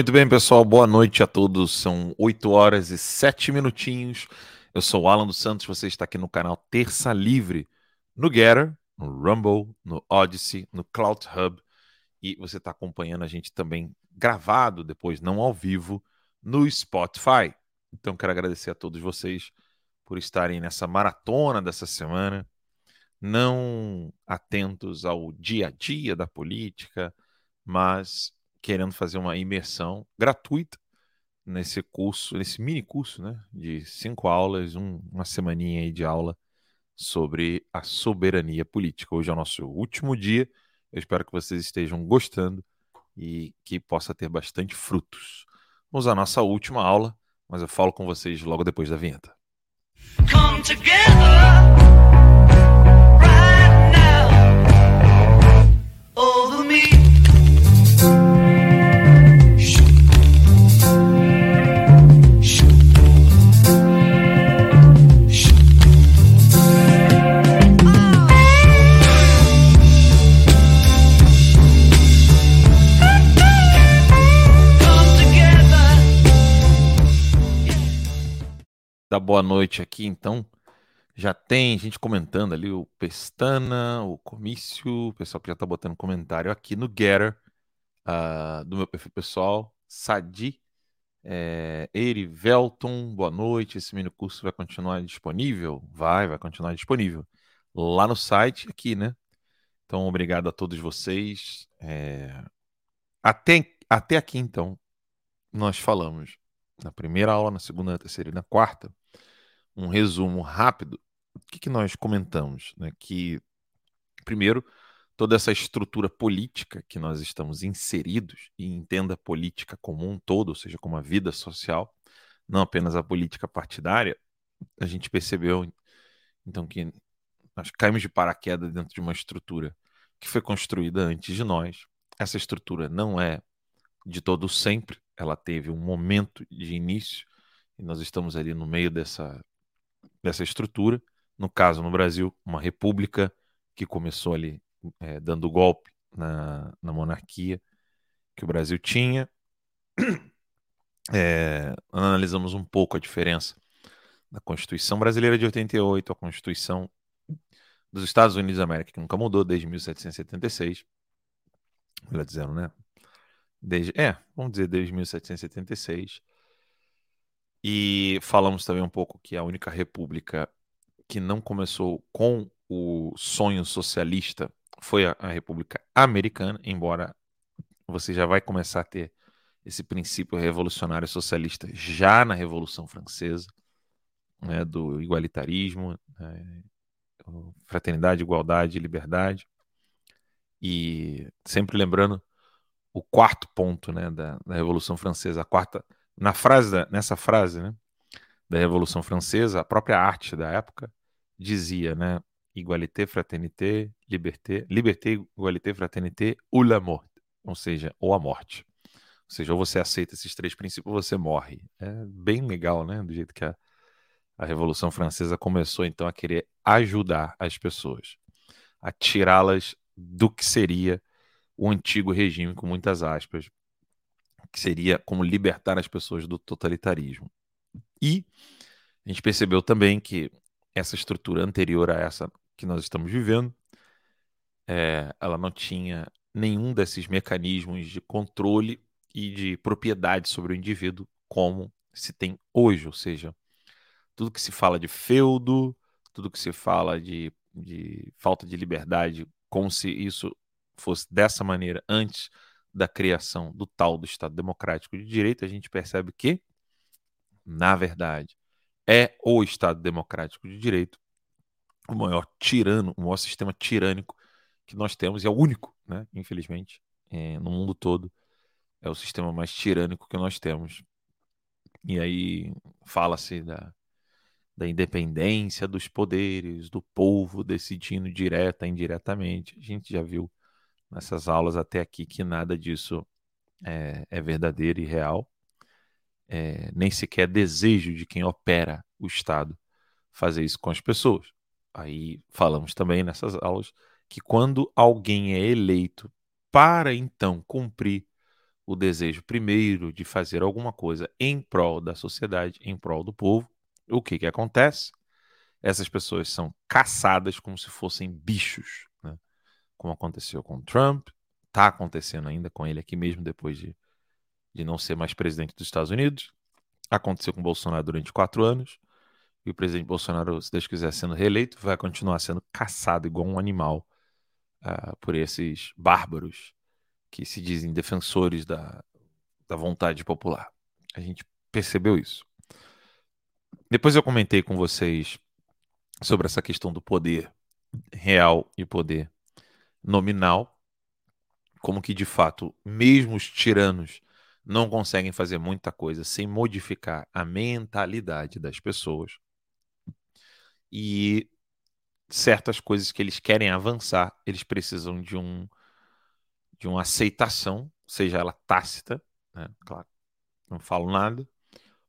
Muito bem, pessoal. Boa noite a todos. São 8 horas e 7 minutinhos. Eu sou o Alan dos Santos. Você está aqui no canal Terça Livre, no Getter, no Rumble, no Odyssey, no Cloud Hub. E você está acompanhando a gente também gravado, depois não ao vivo, no Spotify. Então, quero agradecer a todos vocês por estarem nessa maratona dessa semana, não atentos ao dia a dia da política, mas querendo fazer uma imersão gratuita nesse curso, nesse mini curso, né, de cinco aulas, um, uma semaninha aí de aula sobre a soberania política. Hoje é o nosso último dia. Eu espero que vocês estejam gostando e que possa ter bastante frutos. Vamos à nossa última aula, mas eu falo com vocês logo depois da vinheta. Come together. Da boa noite aqui, então. Já tem gente comentando ali, o Pestana, o Comício, o pessoal que já tá botando comentário aqui no Getter, uh, do meu perfil pessoal. Sadi, é, Eri Velton, boa noite. Esse mini curso vai continuar disponível? Vai, vai continuar disponível. Lá no site, aqui, né? Então, obrigado a todos vocês. É... Até, até aqui, então, nós falamos na primeira aula, na segunda, na terceira e na quarta um resumo rápido, o que, que nós comentamos? Né? Que, primeiro, toda essa estrutura política que nós estamos inseridos, e entenda a política como um todo, ou seja, como a vida social, não apenas a política partidária, a gente percebeu, então, que nós caímos de paraquedas dentro de uma estrutura que foi construída antes de nós. Essa estrutura não é de todo sempre, ela teve um momento de início, e nós estamos ali no meio dessa dessa estrutura. No caso, no Brasil, uma república que começou ali é, dando golpe na, na monarquia que o Brasil tinha. É, analisamos um pouco a diferença da Constituição Brasileira de 88, a Constituição dos Estados Unidos da América, que nunca mudou desde 1776. Melhor dizendo, né? Desde, é, vamos dizer desde 1776. E falamos também um pouco que a única república que não começou com o sonho socialista foi a, República Americana, embora você já vai começar a ter esse princípio revolucionário socialista já na Revolução Francesa, né, do igualitarismo, né, fraternidade, igualdade, liberdade. E sempre lembrando o quarto ponto né, da, da Revolução Francesa, a quarta na frase da, nessa frase né, da Revolução Francesa, a própria arte da época dizia, né, igualité, fraternité, liberté, liberté, igualité, fraternité, ou la mort, ou seja, ou a morte. Ou seja, ou você aceita esses três princípios ou você morre. É bem legal, né, do jeito que a, a Revolução Francesa começou então a querer ajudar as pessoas, a tirá-las do que seria o antigo regime, com muitas aspas, que seria como libertar as pessoas do totalitarismo. E a gente percebeu também que essa estrutura anterior a essa que nós estamos vivendo, é, ela não tinha nenhum desses mecanismos de controle e de propriedade sobre o indivíduo como se tem hoje, ou seja, tudo que se fala de feudo, tudo que se fala de, de falta de liberdade, como se isso fosse dessa maneira antes da criação do tal do Estado Democrático de Direito, a gente percebe que, na verdade, é o Estado Democrático de Direito o maior tirano, o maior sistema tirânico que nós temos, e é o único, né, infelizmente, é, no mundo todo, é o sistema mais tirânico que nós temos. E aí fala-se da, da independência dos poderes, do povo decidindo direta indiretamente. A gente já viu nessas aulas até aqui que nada disso é, é verdadeiro e real, é, nem sequer desejo de quem opera o Estado fazer isso com as pessoas. Aí falamos também nessas aulas que quando alguém é eleito para então cumprir o desejo primeiro de fazer alguma coisa em prol da sociedade, em prol do povo, o que, que acontece? Essas pessoas são caçadas como se fossem bichos? Como aconteceu com Trump, está acontecendo ainda com ele aqui mesmo, depois de, de não ser mais presidente dos Estados Unidos. Aconteceu com Bolsonaro durante quatro anos. E o presidente Bolsonaro, se Deus quiser, sendo reeleito, vai continuar sendo caçado igual um animal uh, por esses bárbaros que se dizem defensores da, da vontade popular. A gente percebeu isso. Depois eu comentei com vocês sobre essa questão do poder real e poder nominal, como que de fato, mesmo os tiranos não conseguem fazer muita coisa sem modificar a mentalidade das pessoas. E certas coisas que eles querem avançar, eles precisam de um de uma aceitação, seja ela tácita, né? claro, não falo nada,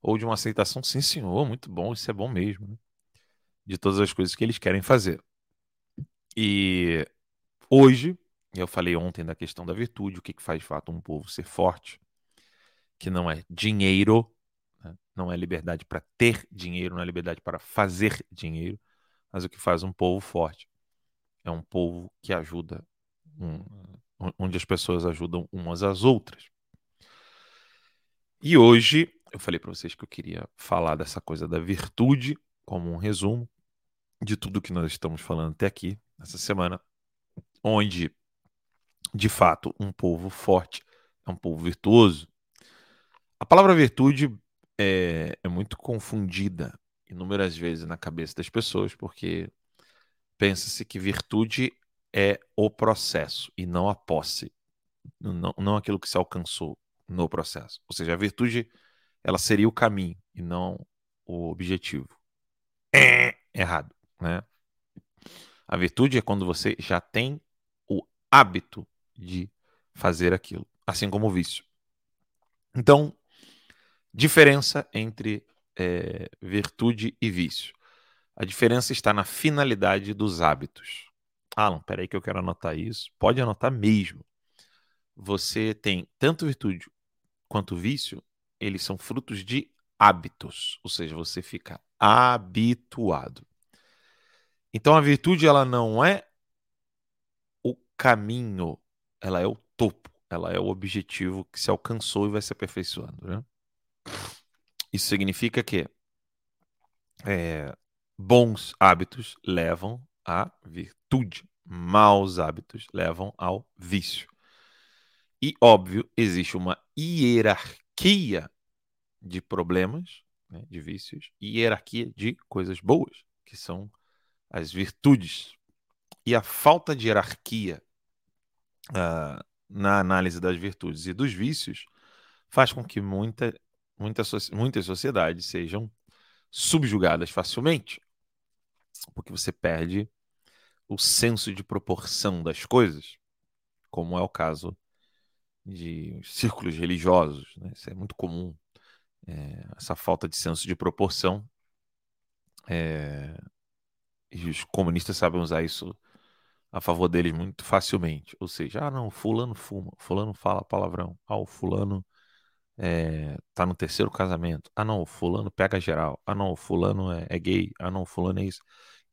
ou de uma aceitação, sim senhor, muito bom, isso é bom mesmo, né? de todas as coisas que eles querem fazer. E hoje, eu falei ontem da questão da virtude, o que, que faz de fato um povo ser forte, que não é dinheiro, né? não é liberdade para ter dinheiro, não é liberdade para fazer dinheiro, mas o que faz um povo forte é um povo que ajuda um, onde as pessoas ajudam umas às outras. E hoje eu falei para vocês que eu queria falar dessa coisa da virtude como um resumo de tudo que nós estamos falando até aqui essa semana, onde de fato um povo forte é um povo virtuoso. A palavra virtude é, é muito confundida inúmeras vezes na cabeça das pessoas, porque pensa-se que virtude é o processo e não a posse, não, não aquilo que se alcançou no processo. Ou seja, a virtude ela seria o caminho e não o objetivo. É errado, né? A virtude é quando você já tem hábito de fazer aquilo, assim como o vício. Então, diferença entre é, virtude e vício. A diferença está na finalidade dos hábitos. Alan, peraí que eu quero anotar isso. Pode anotar mesmo. Você tem tanto virtude quanto vício, eles são frutos de hábitos, ou seja, você fica habituado. Então a virtude ela não é caminho, ela é o topo, ela é o objetivo que se alcançou e vai se aperfeiçoando. Né? Isso significa que é, bons hábitos levam à virtude. Maus hábitos levam ao vício. E, óbvio, existe uma hierarquia de problemas, né, de vícios, e hierarquia de coisas boas, que são as virtudes. E a falta de hierarquia uh, na análise das virtudes e dos vícios faz com que muita, muita, muitas sociedades sejam subjugadas facilmente porque você perde o senso de proporção das coisas, como é o caso de círculos religiosos. Né? Isso é muito comum, é, essa falta de senso de proporção. É, e os comunistas sabem usar isso a favor deles muito facilmente. Ou seja, ah, não, fulano fuma, fulano fala palavrão, ah, o fulano é, tá no terceiro casamento. Ah, não, fulano pega geral. Ah, não, fulano é, é gay. Ah, não, fulano é isso.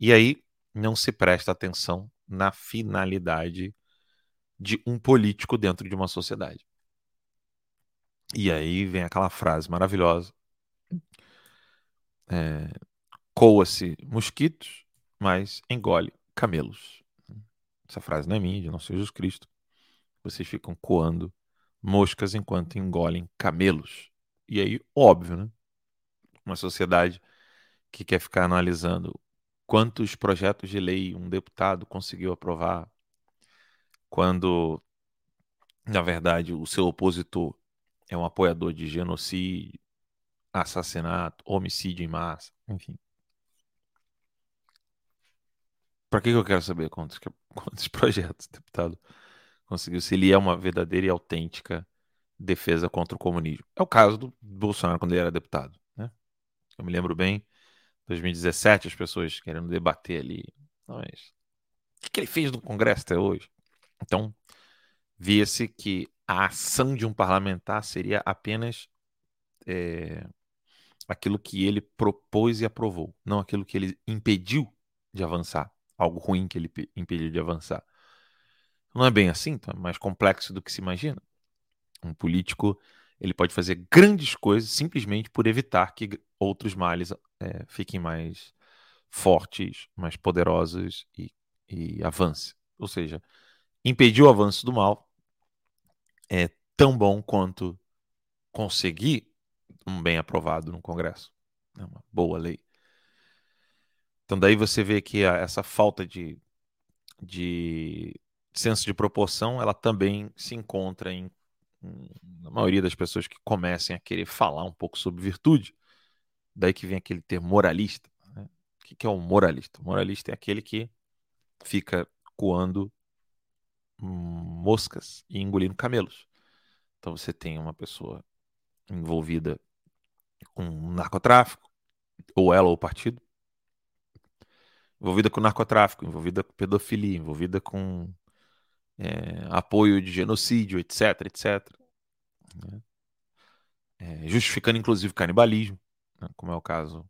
E aí não se presta atenção na finalidade de um político dentro de uma sociedade. E aí vem aquela frase maravilhosa. É, Coa-se mosquitos, mas engole camelos. Essa frase não é minha, de nosso Jesus Cristo. Vocês ficam coando moscas enquanto engolem camelos. E aí, óbvio, né? Uma sociedade que quer ficar analisando quantos projetos de lei um deputado conseguiu aprovar, quando, na verdade, o seu opositor é um apoiador de genocídio, assassinato, homicídio em massa, enfim. Para que eu quero saber quantos, quantos projetos o deputado conseguiu, se ele é uma verdadeira e autêntica defesa contra o comunismo. É o caso do Bolsonaro quando ele era deputado. Né? Eu me lembro bem, 2017, as pessoas querendo debater ali. Mas o que ele fez no Congresso até hoje? Então, via-se que a ação de um parlamentar seria apenas é, aquilo que ele propôs e aprovou, não aquilo que ele impediu de avançar, algo ruim que ele impediu de avançar. Não é bem assim, então é mais complexo do que se imagina. Um político ele pode fazer grandes coisas simplesmente por evitar que outros males é, fiquem mais fortes, mais poderosos e, e avance. Ou seja, impedir o avanço do mal é tão bom quanto conseguir um bem aprovado no Congresso. É uma boa lei. Então daí você vê que essa falta de, de senso de proporção, ela também se encontra em, na maioria das pessoas que comecem a querer falar um pouco sobre virtude. Daí que vem aquele termo moralista. Né? O que é um moralista? O moralista é aquele que fica coando moscas e engolindo camelos. Então você tem uma pessoa envolvida com narcotráfico, ou ela ou o partido, envolvida com narcotráfico, envolvida com pedofilia, envolvida com é, apoio de genocídio, etc, etc. Né? É, justificando inclusive canibalismo, né? como é o caso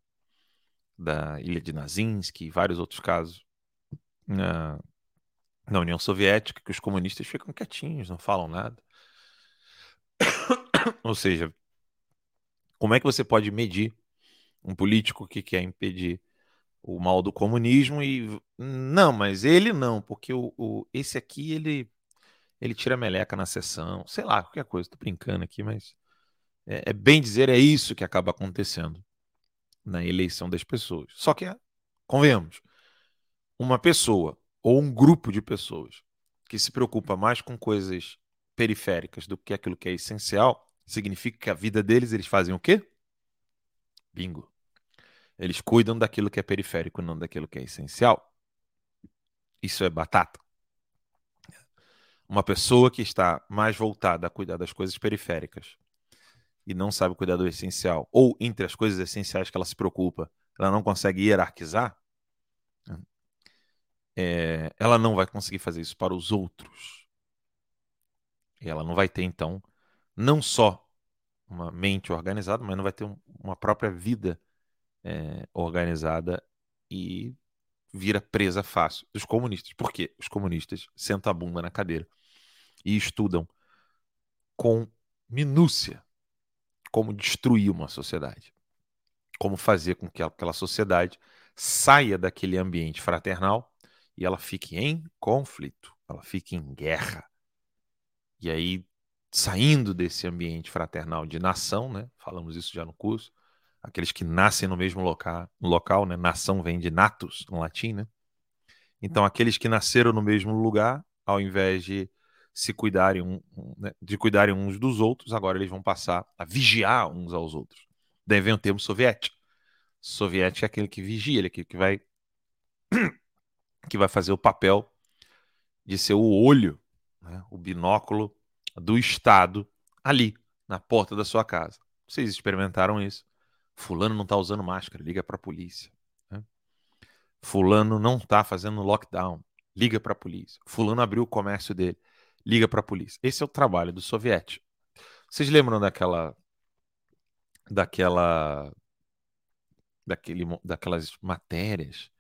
da ilha de Nazinsk e vários outros casos na, na União Soviética, que os comunistas ficam quietinhos, não falam nada. Ou seja, como é que você pode medir um político que quer impedir o mal do comunismo e não, mas ele não, porque o, o esse aqui ele ele tira meleca na sessão, sei lá, qualquer coisa, tô brincando aqui, mas é, é bem dizer é isso que acaba acontecendo na eleição das pessoas. Só que convenhamos, uma pessoa ou um grupo de pessoas que se preocupa mais com coisas periféricas do que aquilo que é essencial, significa que a vida deles eles fazem o quê? Bingo. Eles cuidam daquilo que é periférico, não daquilo que é essencial. Isso é batata. Uma pessoa que está mais voltada a cuidar das coisas periféricas e não sabe cuidar do essencial, ou entre as coisas essenciais que ela se preocupa, ela não consegue hierarquizar, é, ela não vai conseguir fazer isso para os outros. E ela não vai ter, então, não só uma mente organizada, mas não vai ter um, uma própria vida é, organizada e vira presa fácil dos comunistas. Por quê? Os comunistas sentam a bunda na cadeira e estudam com minúcia como destruir uma sociedade, como fazer com que aquela sociedade saia daquele ambiente fraternal e ela fique em conflito, ela fique em guerra. E aí, saindo desse ambiente fraternal de nação, né? Falamos isso já no curso, aqueles que nascem no mesmo local, local né? Nação vem de natus, no latim, né? Então, aqueles que nasceram no mesmo lugar, ao invés de se cuidarem, né? de cuidarem uns dos outros, agora eles vão passar a vigiar uns aos outros. Daí vem o termo soviético. Soviético é aquele que vigia, ele é aquele que vai que vai fazer o papel de ser o olho, né? o binóculo do Estado ali na porta da sua casa. Vocês experimentaram isso? Fulano não está usando máscara, liga para a polícia. Né? Fulano não está fazendo lockdown, liga para a polícia. Fulano abriu o comércio dele, liga para a polícia. Esse é o trabalho do soviético. Vocês lembram daquela daquela daquele, daquelas matérias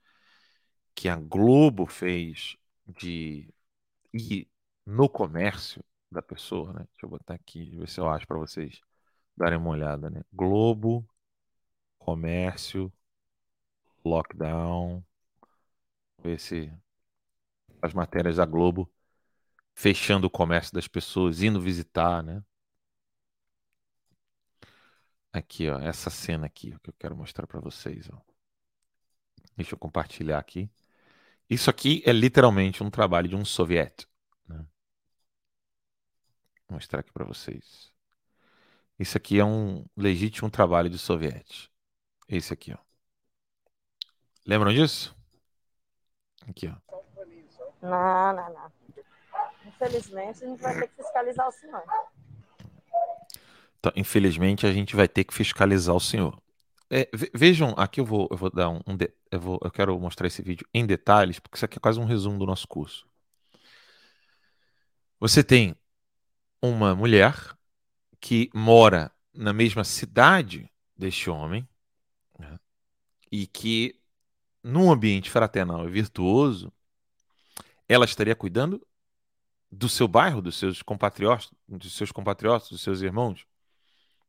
que a Globo fez de ir no comércio da pessoa, né? Deixa eu botar aqui, ver se eu acho para vocês darem uma olhada, né? Globo comércio, lockdown. Ver se as matérias da Globo fechando o comércio das pessoas, indo visitar, né? Aqui, ó, essa cena aqui que eu quero mostrar para vocês, ó. Deixa eu compartilhar aqui. Isso aqui é literalmente um trabalho de um soviético. Né? Vou mostrar aqui para vocês. Isso aqui é um legítimo trabalho de soviético. Esse aqui, ó. Lembram disso? Aqui, ó. Não, não, não. Infelizmente, a gente vai ter que fiscalizar o senhor. Então, infelizmente, a gente vai ter que fiscalizar o senhor. É, vejam, aqui eu vou, eu vou dar um, um de, eu, vou, eu quero mostrar esse vídeo em detalhes, porque isso aqui é quase um resumo do nosso curso. Você tem uma mulher que mora na mesma cidade deste homem e que, num ambiente fraternal e virtuoso, ela estaria cuidando do seu bairro, dos seus compatriotas, dos seus compatriotas, dos seus irmãos.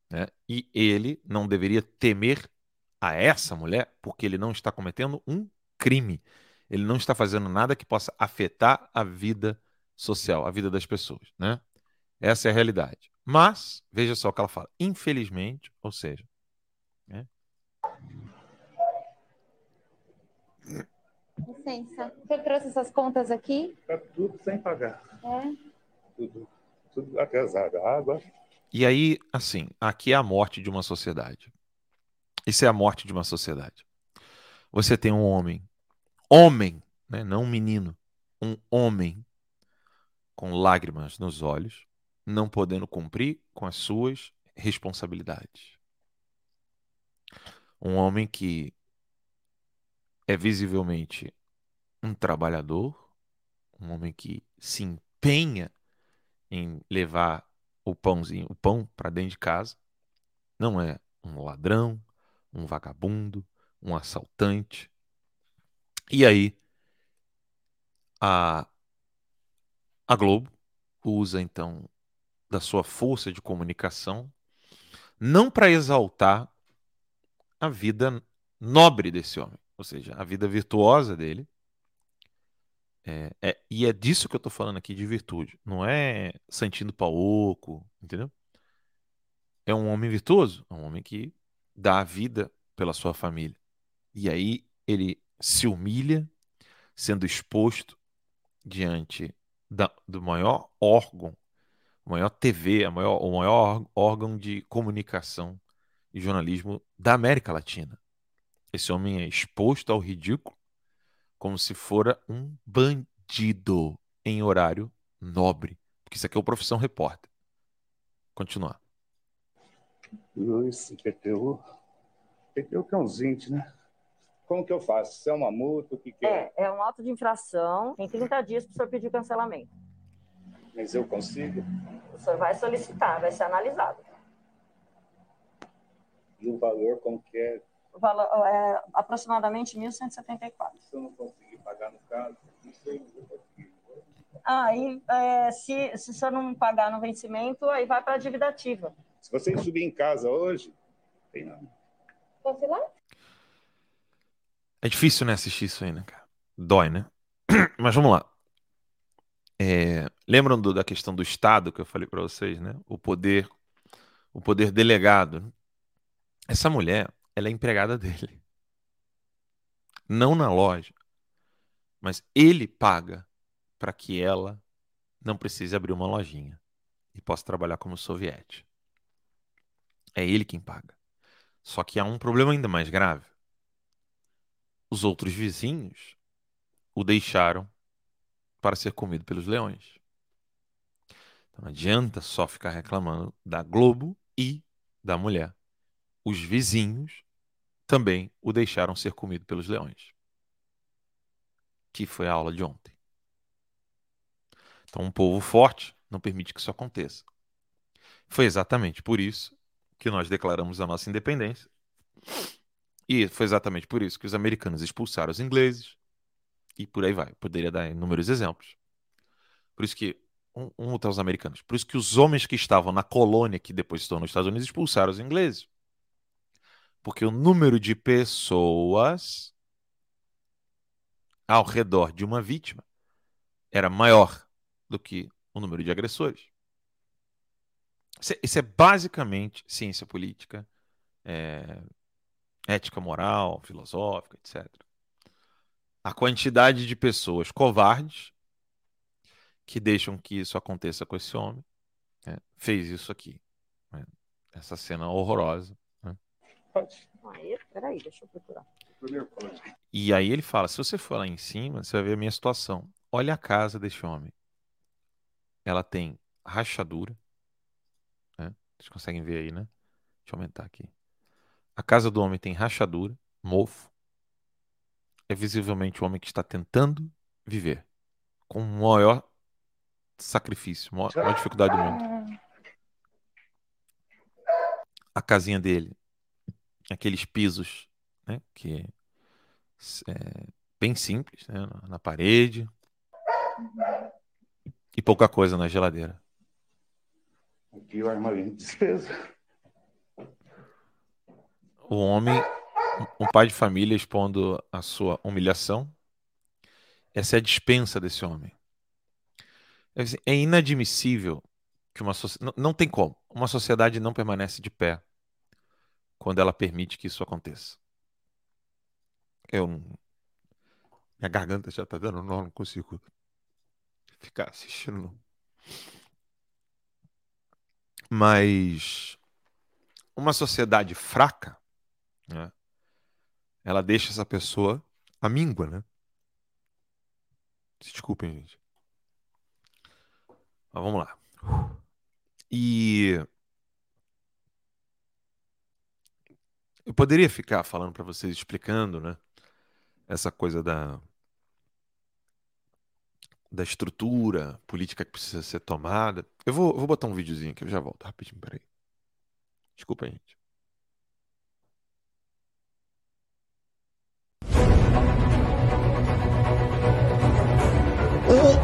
Né? E ele não deveria temer a essa mulher porque ele não está cometendo um crime. Ele não está fazendo nada que possa afetar a vida social, a vida das pessoas, né? Essa é a realidade. Mas, veja só o que ela fala. Infelizmente, ou seja. Né? Licença. Você trouxe essas contas aqui? Tá tudo sem pagar. É. Tudo, tudo atrasado. Água. E aí, assim, aqui é a morte de uma sociedade. Isso é a morte de uma sociedade. Você tem um homem, homem, né, não um menino, um homem com lágrimas nos olhos, não podendo cumprir com as suas responsabilidades. Um homem que é visivelmente um trabalhador, um homem que se empenha em levar o pãozinho, o pão para dentro de casa, não é um ladrão, um vagabundo, um assaltante. E aí a a Globo usa então da sua força de comunicação não para exaltar a vida nobre desse homem, ou seja, a vida virtuosa dele. É, é, e é disso que eu estou falando aqui de virtude. Não é Santino Pauoco, entendeu? É um homem virtuoso, é um homem que dá a vida pela sua família. E aí ele se humilha, sendo exposto diante da, do maior órgão, maior TV, a maior, o maior órgão de comunicação e jornalismo da América Latina. Esse homem é exposto ao ridículo como se fora um bandido em horário nobre. Porque isso aqui é o profissão repórter. Continuar. Luiz, IPTU. IPTU que é uns 20, né? Como que eu faço? Se é uma multa, o que, que é? É, é um auto de infração. Em 30 dias para o senhor pedir cancelamento. Mas eu consigo? O senhor vai solicitar, vai ser analisado. E o valor, como que é? Valor é aproximadamente 1.174. Se eu não conseguir pagar no caso, não sei, não vou conseguir. Aí, é, se, se senhor não pagar no vencimento, aí vai para a dívida ativa. Se você subir em casa hoje, tem não. Posso ir lá? É difícil, né, assistir isso aí, né, cara? Dói, né? Mas vamos lá. É, lembram do- da questão do Estado que eu falei para vocês, né? O poder, o poder delegado. Essa mulher, ela é empregada dele. Não na loja, mas ele paga para que ela não precise abrir uma lojinha e possa trabalhar como soviete. É ele quem paga. Só que há um problema ainda mais grave. Os outros vizinhos o deixaram para ser comido pelos leões. Então não adianta só ficar reclamando da Globo e da mulher. Os vizinhos também o deixaram ser comido pelos leões. Que foi a aula de ontem. Então, um povo forte não permite que isso aconteça. Foi exatamente por isso que nós declaramos a nossa independência. E foi exatamente por isso que os americanos expulsaram os ingleses. E por aí vai. Poderia dar inúmeros exemplos. Por isso que. Um, um os americanos. Por isso que os homens que estavam na colônia, que depois estão nos Estados Unidos, expulsaram os ingleses. Porque o número de pessoas ao redor de uma vítima era maior do que o número de agressores. Isso é, é basicamente ciência política, é, ética moral, filosófica, etc. A quantidade de pessoas covardes que deixam que isso aconteça com esse homem né, fez isso aqui. né, essa cena horrorosa. Pode. Aí, peraí, deixa eu procurar. E aí ele fala: se você for lá em cima, você vai ver a minha situação. Olha a casa deste homem. Ela tem rachadura. Né? Vocês conseguem ver aí, né? Deixa eu aumentar aqui. A casa do homem tem rachadura, mofo. É visivelmente o homem que está tentando viver com o maior sacrifício, maior, maior dificuldade do mundo. A casinha dele, aqueles pisos, né, que é bem simples, né, na parede e pouca coisa na geladeira. Aqui o armarinho de despesa. O homem, um pai de família expondo a sua humilhação. Essa é a dispensa desse homem. É inadmissível que uma sociedade. Não, não tem como. Uma sociedade não permanece de pé quando ela permite que isso aconteça. Eu Minha garganta já tá dando nó, não consigo ficar assistindo. Mas uma sociedade fraca, né, ela deixa essa pessoa amíngua, né? Desculpem, gente. Mas vamos lá. E eu poderia ficar falando para vocês, explicando, né? Essa coisa da da estrutura política que precisa ser tomada. Eu vou, eu vou botar um videozinho aqui, eu já volto rapidinho, peraí. Desculpa, gente.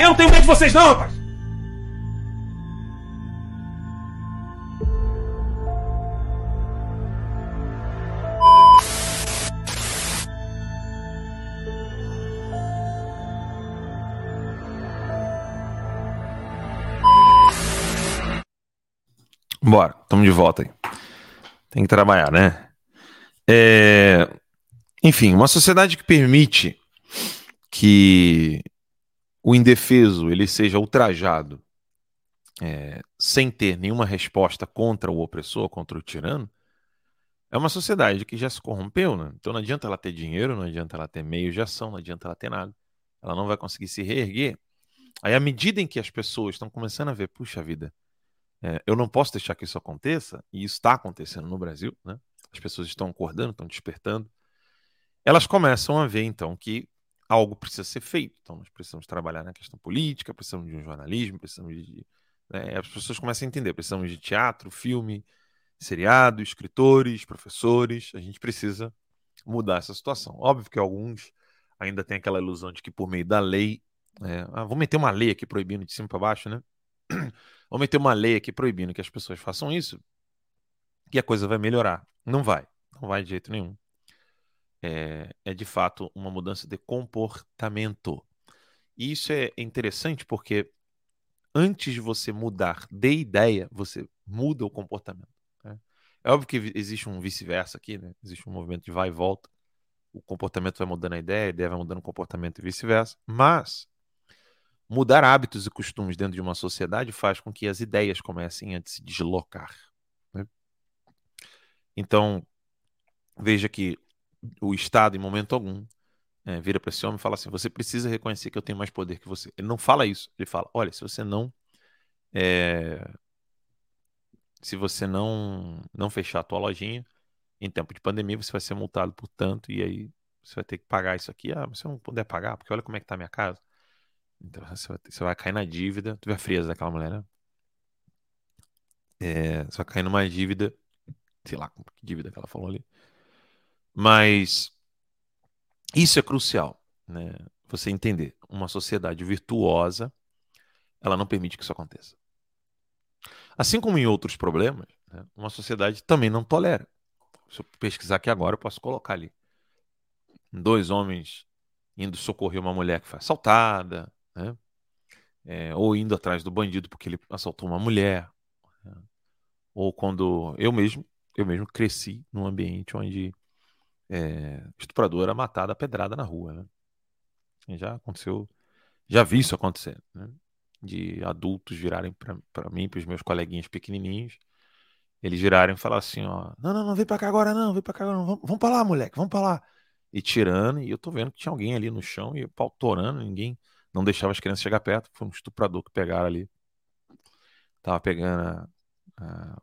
Eu não tenho medo de vocês, não, rapaz! Bora, estamos de volta aí. Tem que trabalhar, né? É... Enfim, uma sociedade que permite que o indefeso ele seja ultrajado é, sem ter nenhuma resposta contra o opressor, contra o tirano, é uma sociedade que já se corrompeu, né? Então não adianta ela ter dinheiro, não adianta ela ter meios de ação, não adianta ela ter nada. Ela não vai conseguir se reerguer. Aí, à medida em que as pessoas estão começando a ver, puxa vida, é, eu não posso deixar que isso aconteça, e isso está acontecendo no Brasil, né? As pessoas estão acordando, estão despertando. Elas começam a ver, então, que algo precisa ser feito. Então, nós precisamos trabalhar na questão política, precisamos de um jornalismo, precisamos de. Né, as pessoas começam a entender, precisamos de teatro, filme, seriado, escritores, professores. A gente precisa mudar essa situação. Óbvio que alguns ainda têm aquela ilusão de que por meio da lei. É, ah, vou meter uma lei aqui proibindo de cima para baixo, né? Vou meter uma lei aqui proibindo que as pessoas façam isso, e a coisa vai melhorar. Não vai. Não vai de jeito nenhum é, é de fato uma mudança de comportamento. E isso é interessante porque antes de você mudar de ideia, você muda o comportamento. Né? É óbvio que existe um vice-versa aqui, né? existe um movimento de vai e volta. O comportamento vai mudando a ideia, a ideia vai mudando o comportamento e vice-versa. Mas mudar hábitos e costumes dentro de uma sociedade faz com que as ideias comecem a se deslocar. Né? Então, veja que o Estado, em momento algum, é, vira para esse homem e fala assim: você precisa reconhecer que eu tenho mais poder que você. Ele não fala isso. Ele fala: olha, se você não. É, se você não, não fechar a tua lojinha em tempo de pandemia, você vai ser multado por tanto, e aí você vai ter que pagar isso aqui. Ah, você não puder pagar, porque olha como é que tá a minha casa. Então você vai, você vai cair na dívida. Tu vê a frieza daquela mulher, né? É, você vai cair numa dívida. Sei lá que dívida que ela falou ali. Mas isso é crucial, né? Você entender. Uma sociedade virtuosa, ela não permite que isso aconteça. Assim como em outros problemas, né? uma sociedade também não tolera. Se eu pesquisar aqui agora, eu posso colocar ali. Dois homens indo socorrer uma mulher que foi assaltada, né? É, ou indo atrás do bandido porque ele assaltou uma mulher, né? ou quando eu mesmo, eu mesmo cresci num ambiente onde é, estuprador era matado a pedrada na rua, né? Já aconteceu, já vi isso acontecer, né? De adultos virarem para mim, para os meus coleguinhas pequenininhos, eles virarem e falar assim, ó, não, não, não, vem para cá agora não, vem para cá agora não, vamos, vamos para lá, moleque, vamos para lá. E tirando, e eu tô vendo que tinha alguém ali no chão e o pau torando, ninguém não deixava as crianças chegar perto, foi um estuprador que pegaram ali. Tava pegando a, a,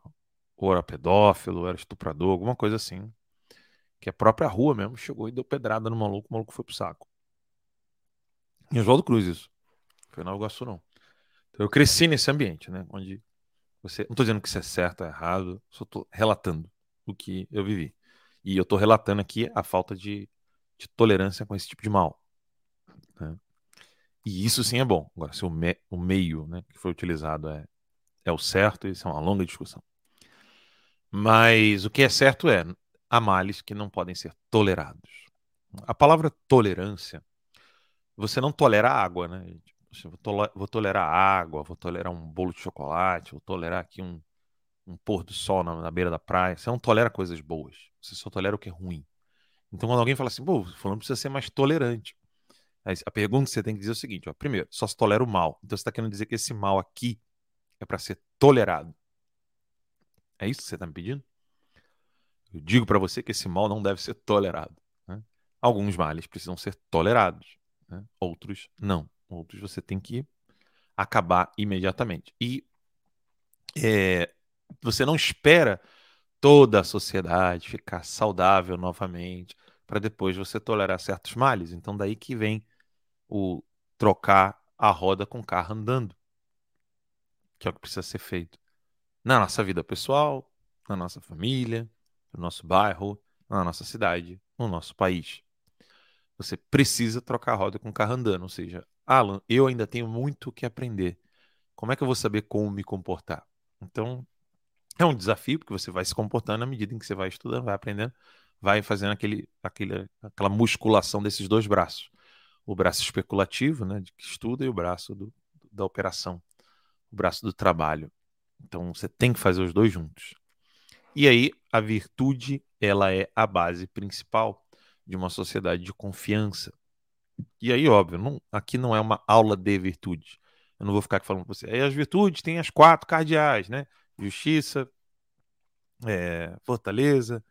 ou era pedófilo, ou era estuprador, alguma coisa assim que a própria rua mesmo chegou e deu pedrada no maluco, o maluco foi pro saco. Em Oswaldo Cruz, isso. Foi na Iguaçu, não. Então, eu cresci nesse ambiente, né? Onde você. Não tô dizendo que isso é certo ou errado, só tô relatando o que eu vivi. E eu tô relatando aqui a falta de, de tolerância com esse tipo de mal. Né? E isso sim é bom. Agora, se o, me, o meio né, que foi utilizado é, é o certo, isso é uma longa discussão. Mas o que é certo é, há males que não podem ser tolerados. A palavra tolerância, você não tolera água, né? Vou tolerar água, vou tolerar um bolo de chocolate, vou tolerar aqui um, um pôr do sol na, na, beira da praia. Você não tolera coisas boas, você só tolera o que é ruim. Então, quando alguém fala assim, pô, falando precisa ser mais tolerante. A pergunta que você tem que dizer é o seguinte: ó, primeiro, só se tolera o mal. Então você está querendo dizer que esse mal aqui é para ser tolerado. É isso que você está me pedindo? Eu digo para você que esse mal não deve ser tolerado. Né? Alguns males precisam ser tolerados, né? outros não. Outros você tem que acabar imediatamente. E é, você não espera toda a sociedade ficar saudável novamente para depois você tolerar certos males. Então daí que vem o trocar a roda com o carro andando, que é o que precisa ser feito na nossa vida pessoal, na nossa família, no nosso bairro, na nossa cidade, no nosso país. Você precisa trocar a roda com o carro andando, ou seja, Alan, eu ainda tenho muito o que aprender. Como é que eu vou saber como me comportar? Então, é um desafio, porque você vai se comportando à medida em que você vai estudando, vai aprendendo, vai fazendo aquele, aquele, aquela musculação desses dois braços. O braço especulativo, né, de que estuda, e o braço do, da operação, o braço do trabalho. Então, você tem que fazer os dois juntos. E aí a virtude ela é a base principal de uma sociedade de confiança. E aí, óbvio, não, aqui não é uma aula de virtude. Eu não vou ficar aqui falando com você. Aí as virtudes têm as quatro cardeais, né? Justiça, é, fortaleza,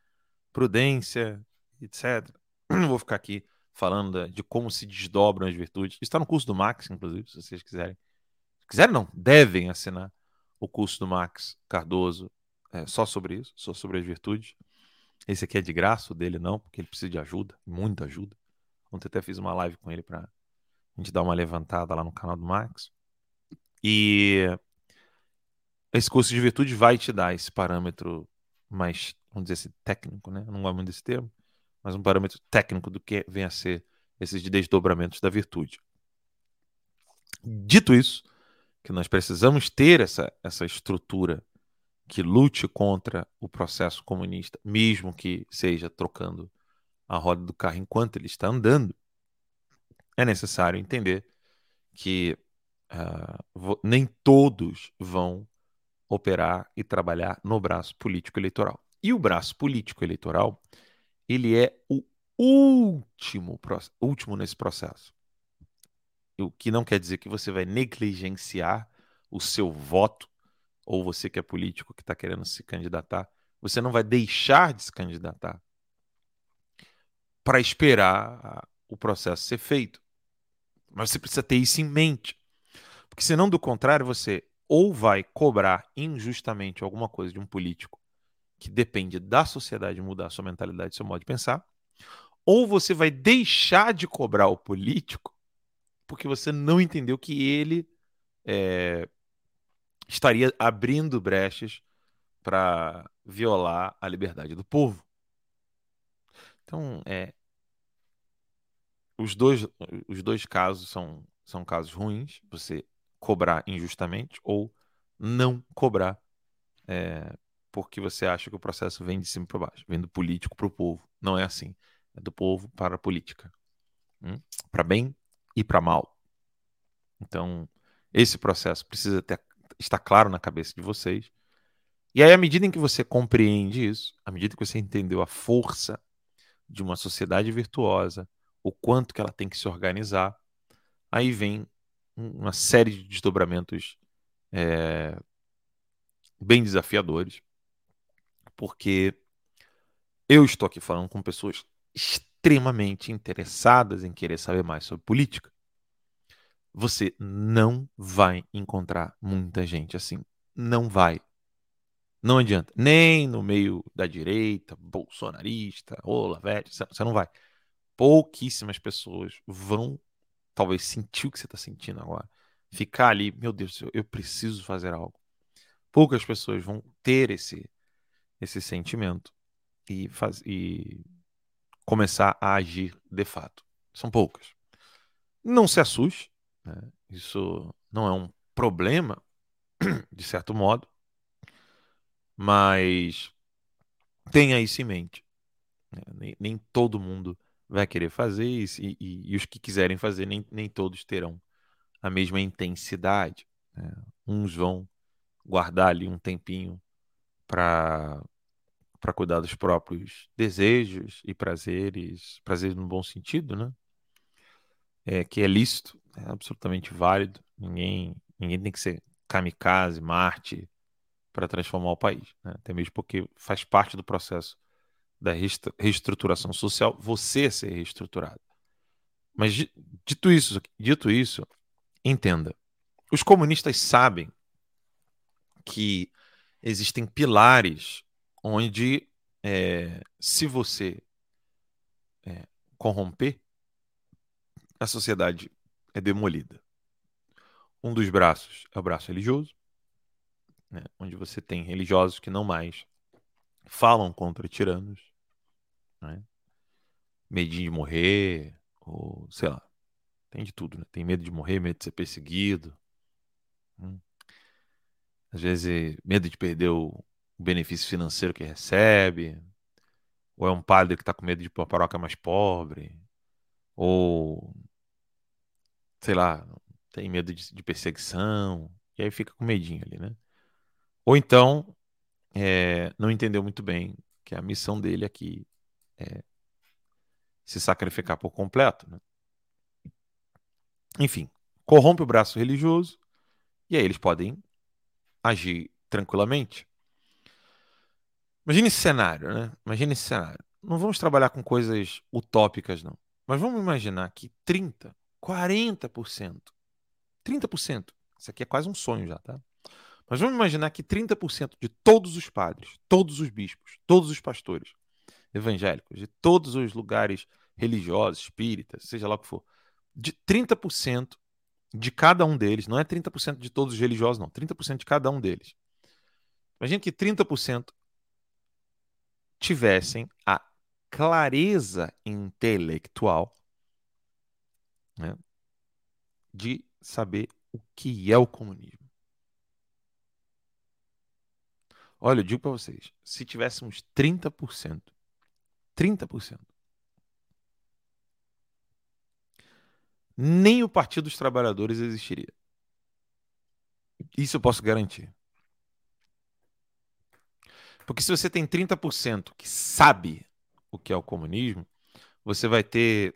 prudência, etc. Não vou ficar aqui falando de como se desdobram as virtudes. Está no curso do Max, inclusive, se vocês quiserem. Quiserem, não, devem assinar o curso do Max Cardoso é, só sobre isso, só sobre as virtudes. Esse aqui é de graça, o dele não, porque ele precisa de ajuda, muita ajuda. Ontem até fiz uma live com ele para a gente dar uma levantada lá no canal do Max. E esse curso de virtude vai te dar esse parâmetro mais, vamos dizer assim, técnico, né? Eu não gosto muito desse termo, mas um parâmetro técnico do que vem a ser esses desdobramentos da virtude. Dito isso, que nós precisamos ter essa, essa estrutura que lute contra o processo comunista, mesmo que seja trocando a roda do carro enquanto ele está andando, é necessário entender que uh, nem todos vão operar e trabalhar no braço político eleitoral. E o braço político eleitoral, ele é o último, último nesse processo. O que não quer dizer que você vai negligenciar o seu voto ou você que é político que está querendo se candidatar, você não vai deixar de se candidatar para esperar o processo ser feito. Mas você precisa ter isso em mente. Porque senão, do contrário, você ou vai cobrar injustamente alguma coisa de um político que depende da sociedade mudar sua mentalidade, seu modo de pensar, ou você vai deixar de cobrar o político porque você não entendeu que ele é, estaria abrindo brechas para violar a liberdade do povo. Então, é, os dois, os dois casos são, são casos ruins. Você cobrar injustamente ou não cobrar é, porque você acha que o processo vem de cima para baixo, vem do político para o povo. Não é assim. É do povo para a política. Hum? Para bem e para mal. Então, esse processo precisa ter, estar claro na cabeça de vocês. E aí, à medida em que você compreende isso, à medida que você entendeu a força de uma sociedade virtuosa, o quanto que ela tem que se organizar, aí vem uma série de desdobramentos é, bem desafiadores, porque eu estou aqui falando com pessoas extremamente interessadas em querer saber mais sobre política. Você não vai encontrar muita gente assim. Não vai. Não adianta. Nem no meio da direita, bolsonarista, Olavete, você não vai. Pouquíssimas pessoas vão talvez sentir o que você está sentindo agora. Ficar ali, meu Deus, eu preciso fazer algo. Poucas pessoas vão ter esse, esse sentimento e, faz, e começar a agir de fato. São poucas. Não se assuste? Isso não é um problema, de certo modo, mas tenha isso em mente. Né? Nem, nem todo mundo vai querer fazer isso, e, e, e, os que quiserem fazer, nem, nem todos terão a mesma intensidade. Né? Uns vão guardar ali um tempinho para para cuidar dos próprios desejos e prazeres, prazeres no bom sentido, né? É, que é lícito, é absolutamente válido. Ninguém, ninguém tem que ser kamikaze, Marte para transformar o país, né? até mesmo porque faz parte do processo da reestruturação social, você ser reestruturado. Mas dito isso, dito isso, entenda. Os comunistas sabem que existem pilares onde, é, se você é, corromper, a sociedade é demolida. Um dos braços é o braço religioso, né, onde você tem religiosos que não mais falam contra tiranos, né? medinho de morrer, ou sei lá, tem de tudo, né? Tem medo de morrer, medo de ser perseguido, hum. às vezes medo de perder o benefício financeiro que recebe, ou é um padre que está com medo de ir para uma paróquia mais pobre, ou sei lá, tem medo de, de perseguição, e aí fica com medinho ali, né? Ou então é, não entendeu muito bem que a missão dele aqui é se sacrificar por completo. Né? Enfim, corrompe o braço religioso e aí eles podem agir tranquilamente. Imagine esse cenário, né? Imagine esse cenário. Não vamos trabalhar com coisas utópicas, não. Mas vamos imaginar que 30, 40%, 30%, isso aqui é quase um sonho já, tá? Mas vamos imaginar que 30% de todos os padres, todos os bispos, todos os pastores evangélicos, de todos os lugares religiosos, espíritas, seja lá o que for, de 30% de cada um deles, não é 30% de todos os religiosos, não, 30% de cada um deles. Imagina que 30% tivessem a clareza intelectual né, de saber o que é o comunismo. Olha, eu digo para vocês, se tivéssemos 30%, 30%, nem o Partido dos Trabalhadores existiria. Isso eu posso garantir. Porque se você tem 30% que sabe o que é o comunismo, você vai ter,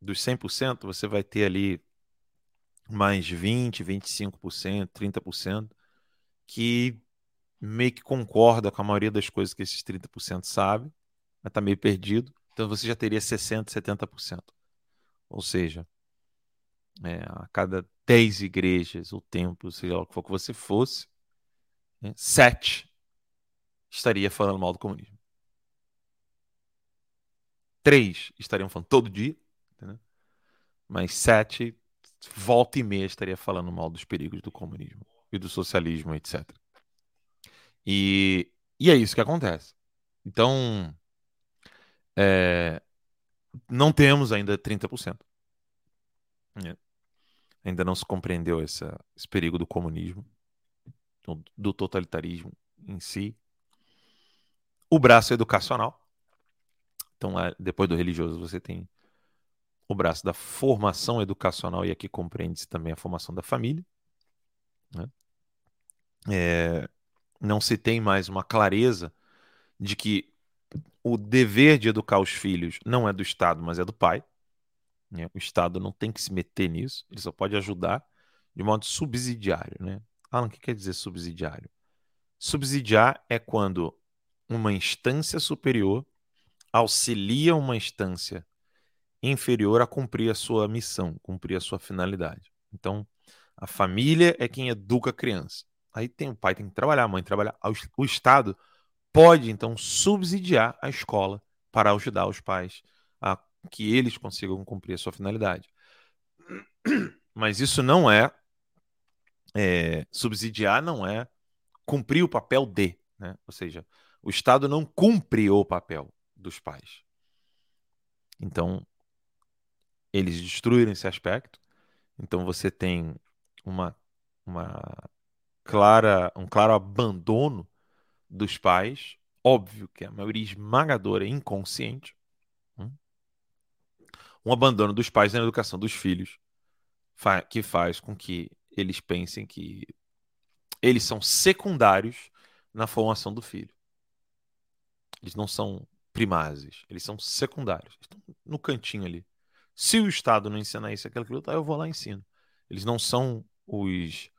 dos 100%, você vai ter ali mais 20, 25%, 30% que meio que concorda com a maioria das coisas que esses 30% sabe, mas está meio perdido. Então você já teria 60%, 70%. Ou seja, é, a cada dez igrejas, ou templos, seja lá o que for que você fosse, né, sete estaria falando mal do comunismo. Três estariam falando todo dia? Mas sete, volta e meia, estaria falando mal dos perigos do comunismo e do socialismo, etc. E, e é isso que acontece. Então, é, não temos ainda 30%. É. Ainda não se compreendeu essa, esse perigo do comunismo, do, do totalitarismo em si. O braço educacional. Então, é, depois do religioso, você tem o braço da formação educacional, e aqui compreende-se também a formação da família. Né? É, não se tem mais uma clareza de que o dever de educar os filhos não é do Estado, mas é do pai. Né? O Estado não tem que se meter nisso, ele só pode ajudar de modo subsidiário. Né? Alan, o que quer dizer subsidiário? Subsidiar é quando uma instância superior auxilia uma instância inferior a cumprir a sua missão, cumprir a sua finalidade. Então, a família é quem educa a criança. Aí tem o pai tem que trabalhar, a mãe trabalhar. O Estado pode então subsidiar a escola para ajudar os pais a que eles consigam cumprir a sua finalidade. Mas isso não é, é subsidiar, não é cumprir o papel de, né? Ou seja, o Estado não cumpre o papel dos pais. Então, eles destruíram esse aspecto. Então você tem uma, uma clara, um claro abandono dos pais. Óbvio que a maioria esmagadora é inconsciente. Hum? Um abandono dos pais na educação dos filhos, que faz com que eles pensem que eles são secundários na formação do filho. Eles não são primários, eles são secundários. Estão no cantinho ali. Se o Estado não ensinar isso, aquilo, aquilo, tá, eu vou lá e ensino. Eles não são os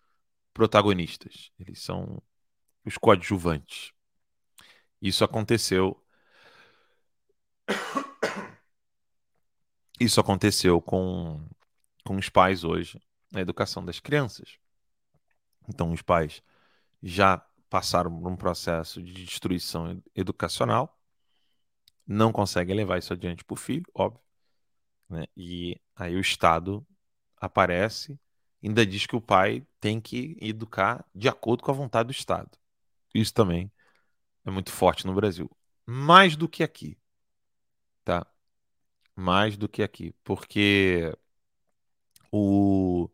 protagonistas, eles são os coadjuvantes. Isso aconteceu. Isso aconteceu com, com os pais hoje na educação das crianças. Então, os pais já passaram por um processo de destruição educacional, não conseguem levar isso adiante para o filho, óbvio. Né? E aí o Estado aparece, ainda diz que o pai tem que educar de acordo com a vontade do Estado. Isso também é muito forte no Brasil. Mais do que aqui. Tá? Mais do que aqui. Porque o...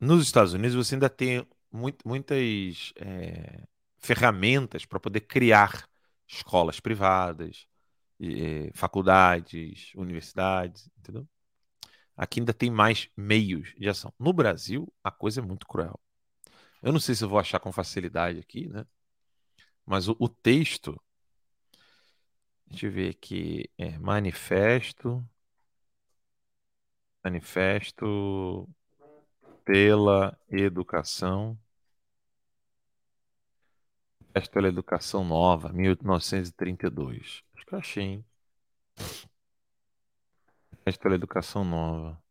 nos Estados Unidos você ainda tem muito, muitas é, ferramentas para poder criar escolas privadas, faculdades, universidades, entendeu? Aqui ainda tem mais meios de ação. No Brasil, a coisa é muito cruel. Eu não sei se eu vou achar com facilidade aqui, né? Mas o, o texto. Deixa eu ver aqui. É, manifesto. Manifesto pela educação. Manifesto pela Educação Nova, 1932. Achei, hein? Manifesto pela Educação Nova.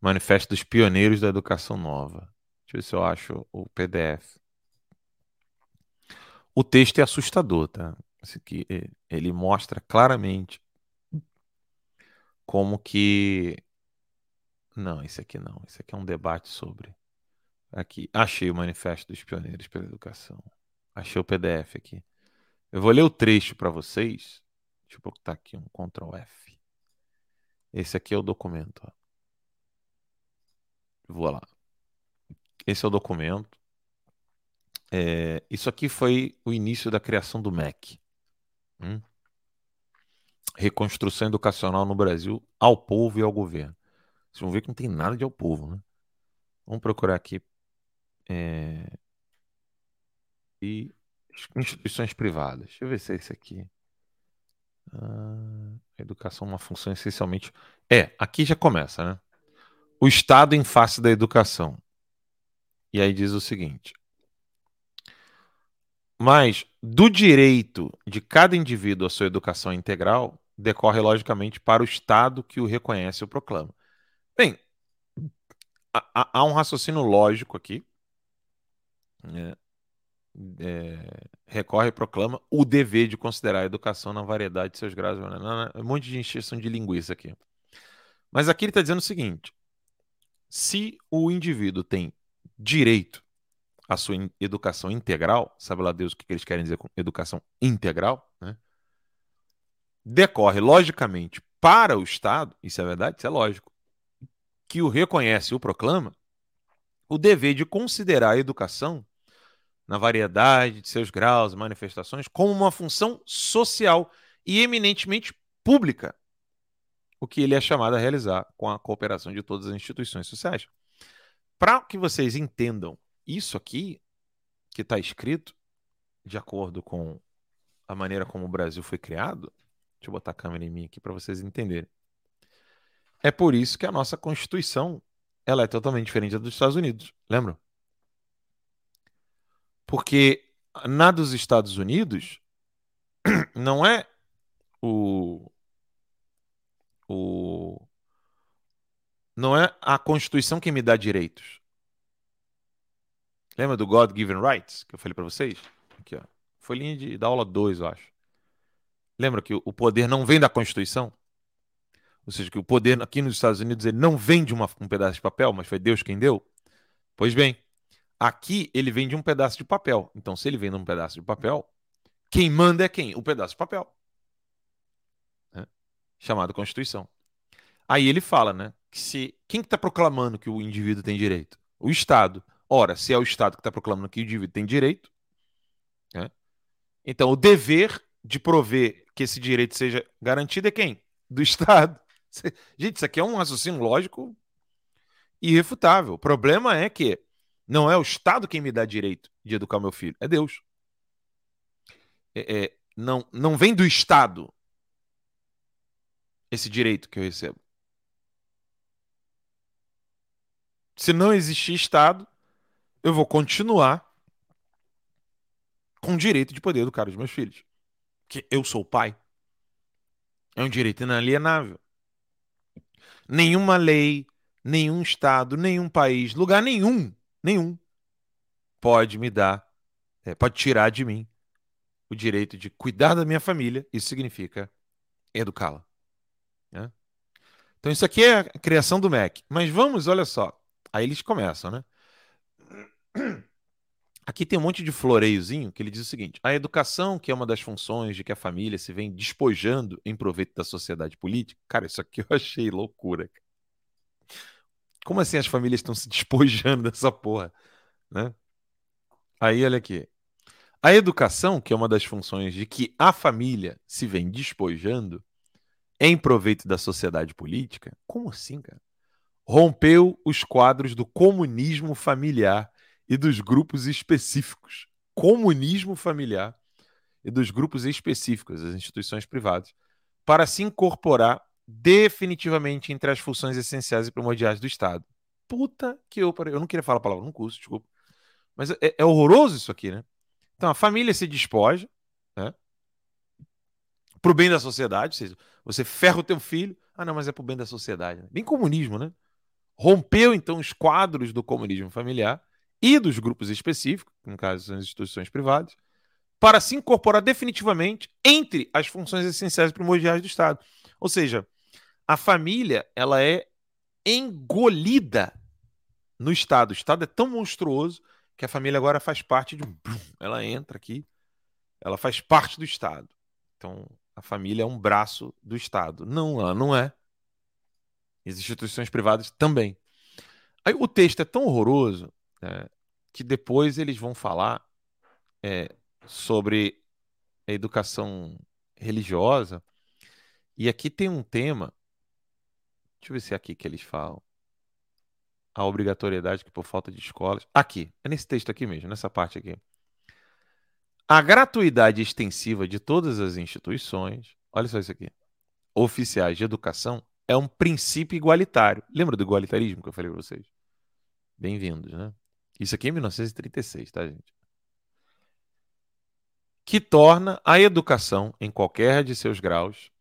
Manifesto dos Pioneiros da Educação Nova. Deixa eu ver se eu acho o PDF. O texto é assustador, tá? Esse aqui, ele mostra claramente como que. Não, esse aqui não. Esse aqui é um debate sobre. Aqui, achei o Manifesto dos Pioneiros pela Educação. Achei o PDF aqui. Eu vou ler o trecho para vocês. Deixa eu botar aqui um Ctrl F. Esse aqui é o documento. Ó. Vou lá. Esse é o documento. É, isso aqui foi o início da criação do MEC. Hum? Reconstrução educacional no Brasil ao povo e ao governo. Vocês vão ver que não tem nada de ao povo, né? Vamos procurar aqui. É, e instituições privadas. Deixa eu ver se é esse aqui. Ah, educação é uma função essencialmente. É, aqui já começa, né? O Estado em face da educação. E aí diz o seguinte: mas do direito de cada indivíduo à sua educação integral, decorre logicamente para o Estado que o reconhece ou proclama. Bem, há, há um raciocínio lógico aqui. Né? É, recorre e proclama o dever de considerar a educação na variedade de seus graus. Um monte de encheção de linguiça aqui. Mas aqui ele está dizendo o seguinte: se o indivíduo tem direito à sua educação integral, sabe lá Deus o que eles querem dizer com educação integral, né? decorre logicamente para o Estado, isso é verdade, isso é lógico, que o reconhece e o proclama, o dever de considerar a educação na variedade de seus graus e manifestações como uma função social e eminentemente pública, o que ele é chamado a realizar com a cooperação de todas as instituições sociais. Para que vocês entendam isso aqui, que está escrito, de acordo com a maneira como o Brasil foi criado, deixa eu botar a câmera em mim aqui para vocês entenderem. É por isso que a nossa Constituição ela é totalmente diferente da dos Estados Unidos, lembram? Porque na dos Estados Unidos não é o, o não é a Constituição que me dá direitos. Lembra do God Given Rights que eu falei para vocês? Aqui, ó. Foi linha de, da aula 2, eu acho. Lembra que o poder não vem da Constituição? Ou seja, que o poder aqui nos Estados Unidos ele não vem de uma, um pedaço de papel, mas foi Deus quem deu? Pois bem, aqui ele vem de um pedaço de papel. Então, se ele vem de um pedaço de papel, quem manda é quem? O pedaço de papel. Né? Chamado Constituição. Aí ele fala, né? Que se, quem está proclamando que o indivíduo tem direito? O Estado. Ora, se é o Estado que está proclamando que o indivíduo tem direito, né? então o dever de prover que esse direito seja garantido é quem? Do Estado. Gente, isso aqui é um raciocínio lógico irrefutável. O problema é que não é o Estado quem me dá direito de educar meu filho, é Deus. É, é, não, não vem do Estado esse direito que eu recebo. Se não existir Estado, eu vou continuar com o direito de poder educar os meus filhos. Que eu sou pai. É um direito inalienável. Nenhuma lei, nenhum estado, nenhum país, lugar nenhum, nenhum, pode me dar, é, pode tirar de mim o direito de cuidar da minha família. Isso significa educá-la. Né? Então, isso aqui é a criação do MEC. Mas vamos, olha só. Aí eles começam, né? Aqui tem um monte de floreiozinho que ele diz o seguinte: a educação, que é uma das funções de que a família se vem despojando em proveito da sociedade política. Cara, isso aqui eu achei loucura. Como assim as famílias estão se despojando dessa porra? Né? Aí, olha aqui. A educação, que é uma das funções de que a família se vem despojando em proveito da sociedade política, como assim, cara? Rompeu os quadros do comunismo familiar e dos grupos específicos. Comunismo familiar e dos grupos específicos, as instituições privadas, para se incorporar definitivamente entre as funções essenciais e primordiais do Estado. Puta que eu Eu não queria falar a palavra no curso, desculpa. Mas é, é horroroso isso aqui, né? Então a família se despoja, né? Pro bem da sociedade, ou seja, você ferra o teu filho. Ah, não, mas é pro bem da sociedade. Né? Comunismo, né? Rompeu então os quadros do comunismo familiar e dos grupos específicos, no caso as instituições privadas, para se incorporar definitivamente entre as funções essenciais primordiais do Estado. Ou seja, a família ela é engolida no Estado. O Estado é tão monstruoso que a família agora faz parte de. Ela entra aqui, ela faz parte do Estado. Então, a família é um braço do Estado. Não, ela não é. As instituições privadas também. Aí o texto é tão horroroso é, que depois eles vão falar é, sobre a educação religiosa. E aqui tem um tema. Deixa eu ver se é aqui que eles falam. A obrigatoriedade que por falta de escolas. Aqui, é nesse texto aqui mesmo, nessa parte aqui. A gratuidade extensiva de todas as instituições, olha só isso aqui, oficiais de educação, é um princípio igualitário. Lembra do igualitarismo que eu falei para vocês? Bem-vindos, né? Isso aqui é 1936, tá, gente? Que torna a educação, em qualquer de seus graus,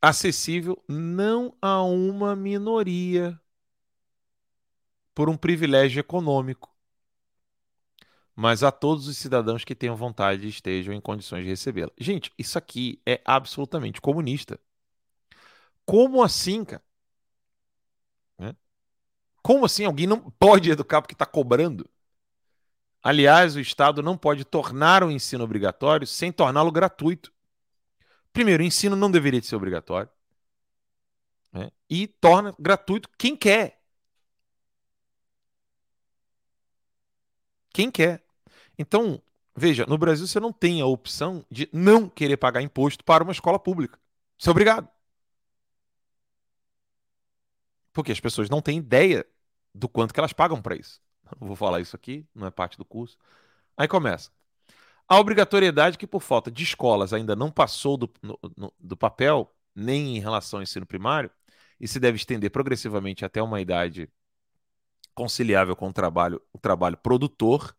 acessível não a uma minoria por um privilégio econômico, mas a todos os cidadãos que tenham vontade e estejam em condições de recebê-la. Gente, isso aqui é absolutamente comunista. Como assim, cara? Né? Como assim alguém não pode educar porque está cobrando? Aliás, o Estado não pode tornar o ensino obrigatório sem torná-lo gratuito. Primeiro, o ensino não deveria ser obrigatório. Né? E torna gratuito quem quer. Quem quer. Então, veja, no Brasil você não tem a opção de não querer pagar imposto para uma escola pública. Você é obrigado. Porque as pessoas não têm ideia do quanto que elas pagam para isso. Não vou falar isso aqui, não é parte do curso. Aí começa. A obrigatoriedade que, por falta de escolas, ainda não passou do, no, no, do papel, nem em relação ao ensino primário, e se deve estender progressivamente até uma idade conciliável com o trabalho, o trabalho produtor.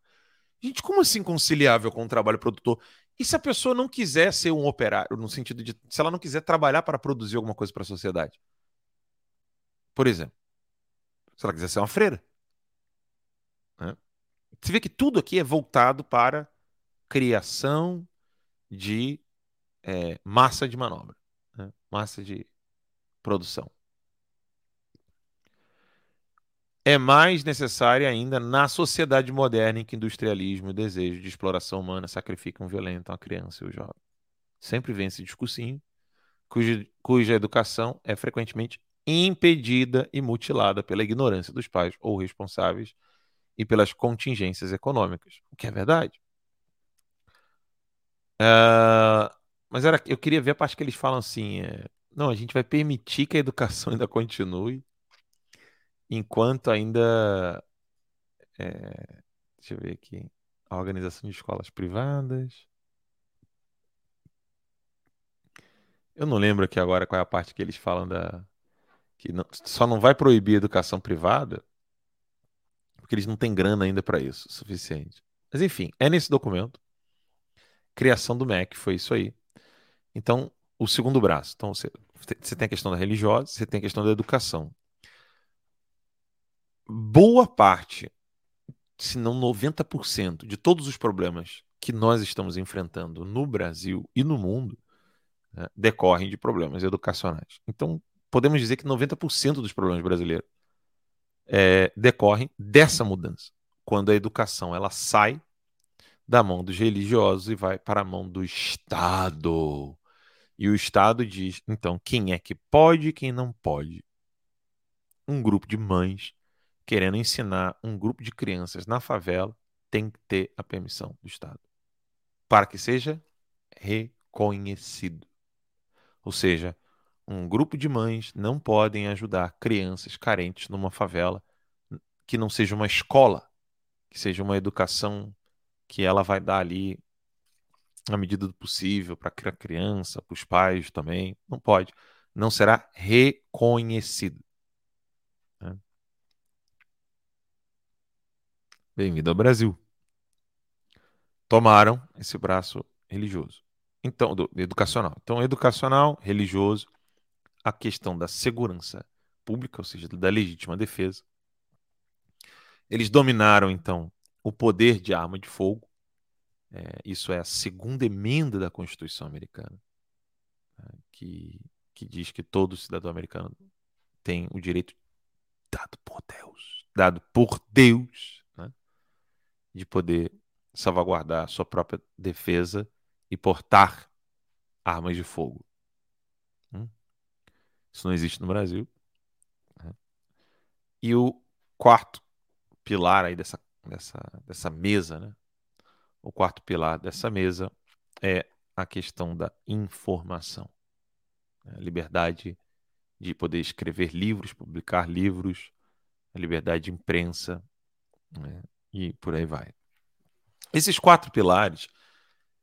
Gente, como assim conciliável com o trabalho produtor? E se a pessoa não quiser ser um operário, no sentido de se ela não quiser trabalhar para produzir alguma coisa para a sociedade? Por exemplo, se ela quiser ser uma freira. Né? Você vê que tudo aqui é voltado para criação de é, massa de manobra, né? massa de produção. É mais necessária ainda na sociedade moderna em que industrialismo e desejo de exploração humana sacrificam violento a criança e o jovem. Sempre vem esse discursinho, cuja, cuja educação é frequentemente impedida e mutilada pela ignorância dos pais ou responsáveis e pelas contingências econômicas, o que é verdade. Uh, mas era, eu queria ver a parte que eles falam assim: é, não, a gente vai permitir que a educação ainda continue enquanto ainda. É, deixa eu ver aqui. A organização de escolas privadas. Eu não lembro aqui agora qual é a parte que eles falam da. Que não, só não vai proibir a educação privada porque eles não têm grana ainda para isso, suficiente. Mas enfim, é nesse documento. Criação do MEC foi isso aí. Então, o segundo braço. Então, você, você tem a questão da religiosa, você tem a questão da educação. Boa parte, se não 90%, de todos os problemas que nós estamos enfrentando no Brasil e no mundo né, decorrem de problemas educacionais. Então, podemos dizer que 90% dos problemas brasileiros é, decorrem dessa mudança. Quando a educação ela sai da mão dos religiosos e vai para a mão do Estado. E o Estado diz, então, quem é que pode e quem não pode. Um grupo de mães querendo ensinar um grupo de crianças na favela tem que ter a permissão do Estado para que seja reconhecido. Ou seja, um grupo de mães não podem ajudar crianças carentes numa favela que não seja uma escola, que seja uma educação que ela vai dar ali na medida do possível para a criança, para os pais também. Não pode. Não será reconhecido. Né? Bem-vindo ao Brasil. Tomaram esse braço religioso. Então, do, educacional. Então, educacional, religioso, a questão da segurança pública, ou seja, da legítima defesa. Eles dominaram, então, o poder de arma de fogo. É, isso é a segunda emenda da Constituição americana, né, que, que diz que todo cidadão americano tem o direito dado por Deus, dado por Deus, né, de poder salvaguardar sua própria defesa e portar armas de fogo. Isso não existe no Brasil. Né? E o quarto pilar aí dessa, dessa, dessa mesa, né? O quarto pilar dessa mesa é a questão da informação. A liberdade de poder escrever livros, publicar livros, a liberdade de imprensa né? e por aí vai. Esses quatro pilares,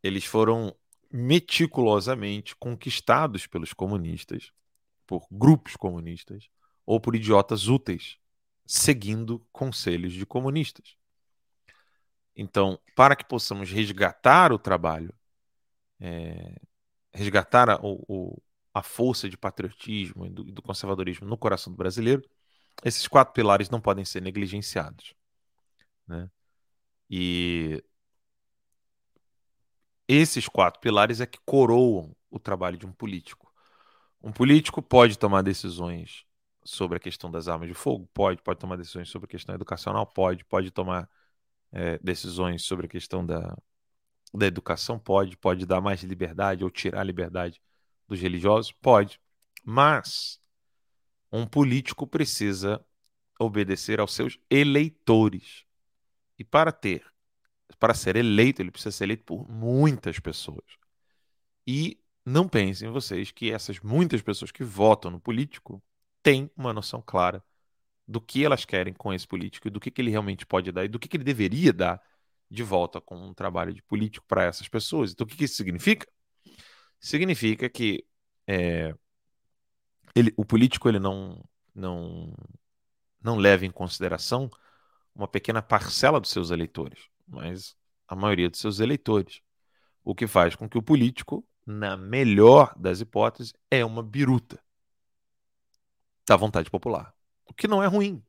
eles foram meticulosamente conquistados pelos comunistas por grupos comunistas ou por idiotas úteis, seguindo conselhos de comunistas. Então, para que possamos resgatar o trabalho, é, resgatar a, o, a força de patriotismo e do, do conservadorismo no coração do brasileiro, esses quatro pilares não podem ser negligenciados. Né? E esses quatro pilares é que coroam o trabalho de um político. Um político pode tomar decisões sobre a questão das armas de fogo? Pode. Pode tomar decisões sobre a questão educacional? Pode. Pode tomar é, decisões sobre a questão da, da educação? Pode. Pode dar mais liberdade ou tirar a liberdade dos religiosos? Pode. Mas um político precisa obedecer aos seus eleitores. E para ter, para ser eleito, ele precisa ser eleito por muitas pessoas. E não pensem vocês que essas muitas pessoas que votam no político têm uma noção clara do que elas querem com esse político e do que, que ele realmente pode dar e do que, que ele deveria dar de volta com um trabalho de político para essas pessoas. Então, o que, que isso significa? Significa que é, ele, o político ele não, não, não leva em consideração uma pequena parcela dos seus eleitores, mas a maioria dos seus eleitores. O que faz com que o político, na melhor das hipóteses, é uma biruta da vontade popular. O que não é ruim.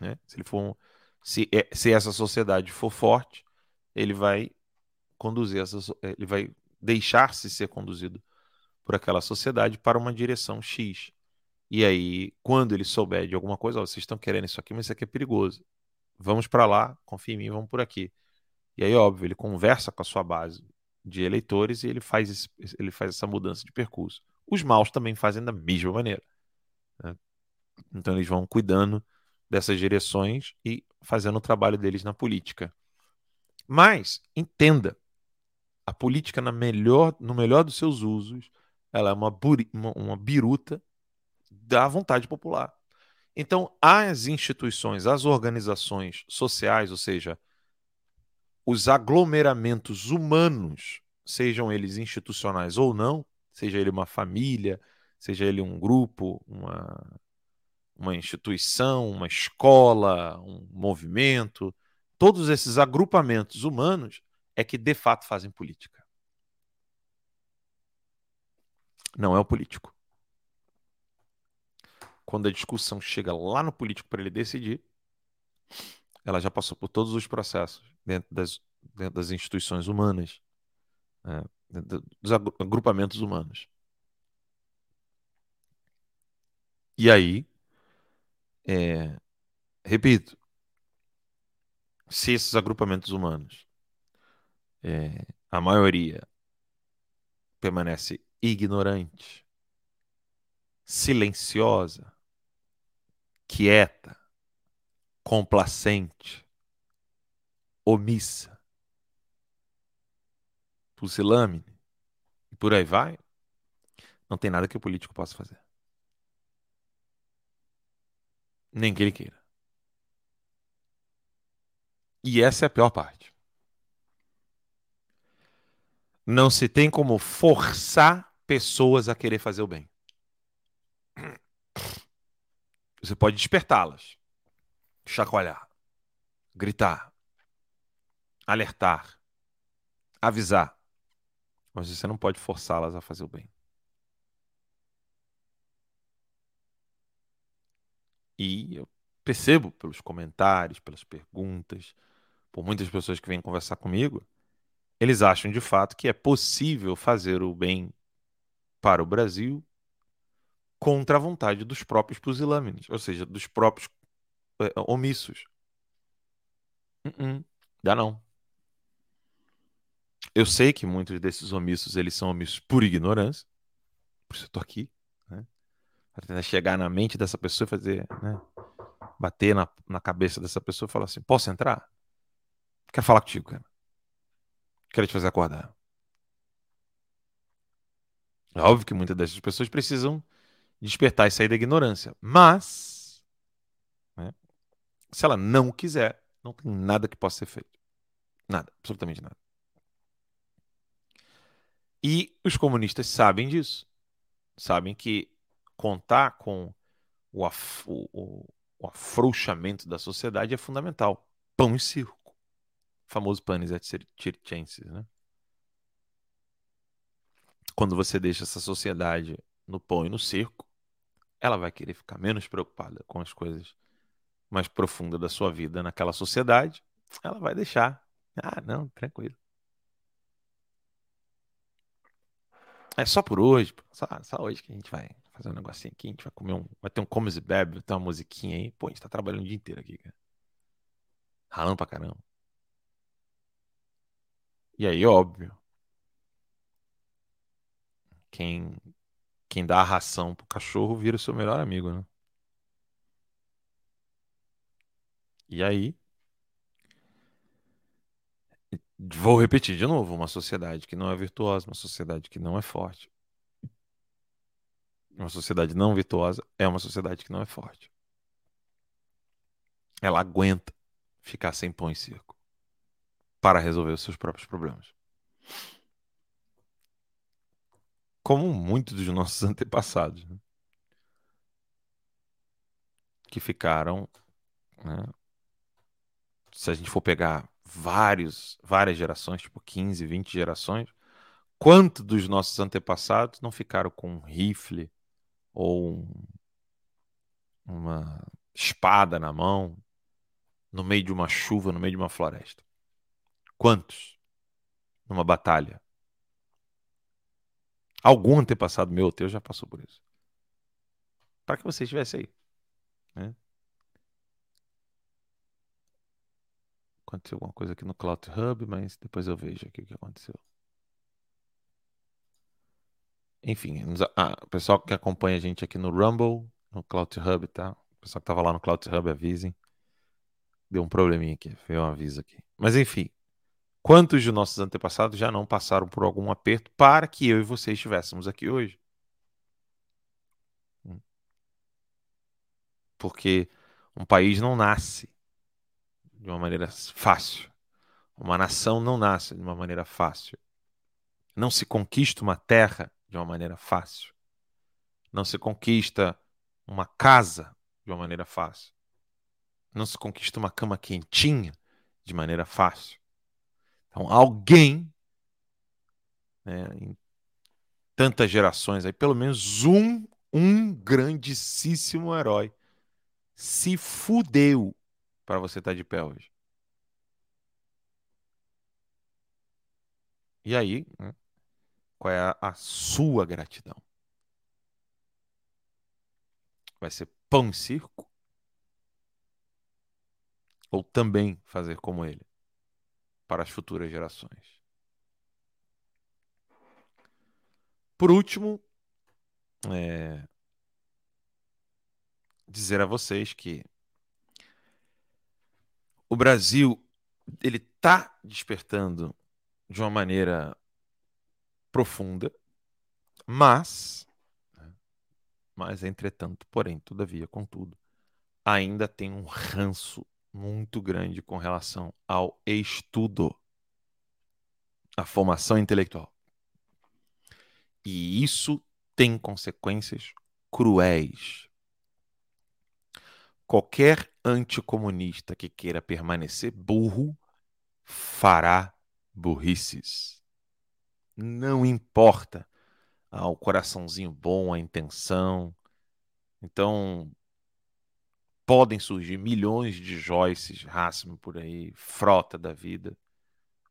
Né? Se, ele for se, é, se essa sociedade for forte, ele vai conduzir essa, ele vai deixar-se ser conduzido por aquela sociedade para uma direção X. E aí, quando ele souber de alguma coisa, oh, vocês estão querendo isso aqui, mas isso aqui é perigoso. Vamos para lá, confia em mim, vamos por aqui. E aí, óbvio, ele conversa com a sua base de eleitores e ele faz, esse, ele faz essa mudança de percurso. Os maus também fazem da mesma maneira. Né? Então, eles vão cuidando dessas direções e fazendo o trabalho deles na política. Mas, entenda, a política na melhor, no melhor dos seus usos, ela é uma, buri, uma, uma biruta da vontade popular. Então, as instituições, as organizações sociais, ou seja, os aglomeramentos humanos, sejam eles institucionais ou não, seja ele uma família, seja ele um grupo, uma, uma instituição, uma escola, um movimento, todos esses agrupamentos humanos é que de fato fazem política. Não é o político quando a discussão chega lá no político para ele decidir, ela já passou por todos os processos dentro das, dentro das instituições humanas, né, dos agrupamentos humanos. E aí, é, repito, se esses agrupamentos humanos, é, a maioria permanece ignorante, silenciosa, quieta, complacente, omissa, pusilâmine, e por aí vai, não tem nada que o político possa fazer. Nem que ele queira. E essa é a pior parte. Não se tem como forçar pessoas a querer fazer o bem. Você pode despertá-las, chacoalhar, gritar, alertar, avisar. Mas você não pode forçá-las a fazer o bem. E eu percebo pelos comentários, pelas perguntas, por muitas pessoas que vêm conversar comigo, eles acham de fato que é possível fazer o bem para o Brasil contra a vontade dos próprios pusilâmines, ou seja, dos próprios é, omissos. Uh -uh, dá não. Eu sei que muitos desses omissos eles são omissos por ignorância, por isso eu tô aqui? Para tentar chegar na mente dessa pessoa e fazer, né? Bater na, na cabeça dessa pessoa e falar assim: posso entrar? Quero falar contigo, cara. Quero te fazer acordar. É óbvio que muitas dessas pessoas precisam despertar e sair da ignorância. Mas, né, se ela não quiser, não tem nada que possa ser feito. Nada, absolutamente nada. E os comunistas sabem disso. Sabem que contar com o, af o, o afrouxamento da sociedade é fundamental. Pão e circo. O famoso panis et circenses, né? Quando você deixa essa sociedade no pão e no circo, ela vai querer ficar menos preocupada com as coisas mais profundas da sua vida naquela sociedade. Ela vai deixar. Ah, não, tranquilo. É só por hoje, só, só, hoje que a gente vai fazer um negocinho aqui, a gente vai comer um, vai ter um comes e bebe, vai ter uma musiquinha aí. Pô, a gente tá trabalhando o dia inteiro aqui, cara. Ralando pra caramba. E aí, óbvio, quem quem dá a ração pro cachorro vira o seu melhor amigo, né? E aí, vou repetir de novo, uma sociedade que não é virtuosa, uma sociedade que não é forte. Uma sociedade não virtuosa é uma sociedade que não é forte. Ela aguenta ficar sem pão e circo para resolver os seus próprios problemas. Como muitos dos nossos antepassados, né? que ficaram, né? se a gente for pegar vários, várias gerações, tipo 15, 20 gerações, quanto dos nossos antepassados não ficaram com um rifle ou um, uma espada na mão, no meio de uma chuva, no meio de uma floresta? Quantos? Numa batalha. Algum antepassado meu ou teu já passou por isso. Para que você estivesse aí. Né? Aconteceu alguma coisa aqui no Cloud Hub, mas depois eu vejo aqui o que aconteceu. Enfim, ah, o pessoal que acompanha a gente aqui no Rumble, no Cloud Hub, tá? O pessoal que estava lá no Cloud Hub, avisem. Deu um probleminha aqui, veio um aviso aqui. Mas enfim, quantos de nossos antepassados já não passaram por algum aperto para que eu e você estivéssemos aqui hoje? Hum. Porque um país não nasce de uma maneira fácil. Uma nação não nasce de uma maneira fácil. Não se conquista uma terra de uma maneira fácil. Não se conquista uma casa de uma maneira fácil. Não se conquista uma cama quentinha de maneira fácil. Então, alguém, né, em tantas gerações, aí, pelo menos um, um grandíssimo herói se fudeu para você estar tá de pé hoje? E aí, né, qual é a, sua gratidão? Vai ser pão e circo? Ou também fazer como ele para as futuras gerações? Por último, é, dizer a vocês que o Brasil ele está despertando de uma maneira profunda, mas, né, mas entretanto, porém, todavia, contudo, ainda tem um ranço muito grande com relação ao estudo, à formação intelectual. E isso tem consequências cruéis Qualquer anticomunista que queira permanecer burro fará burrices. Não importa ah, o coraçãozinho bom, a intenção. Então, podem surgir milhões de Joyces, Rassman por aí, frota da vida.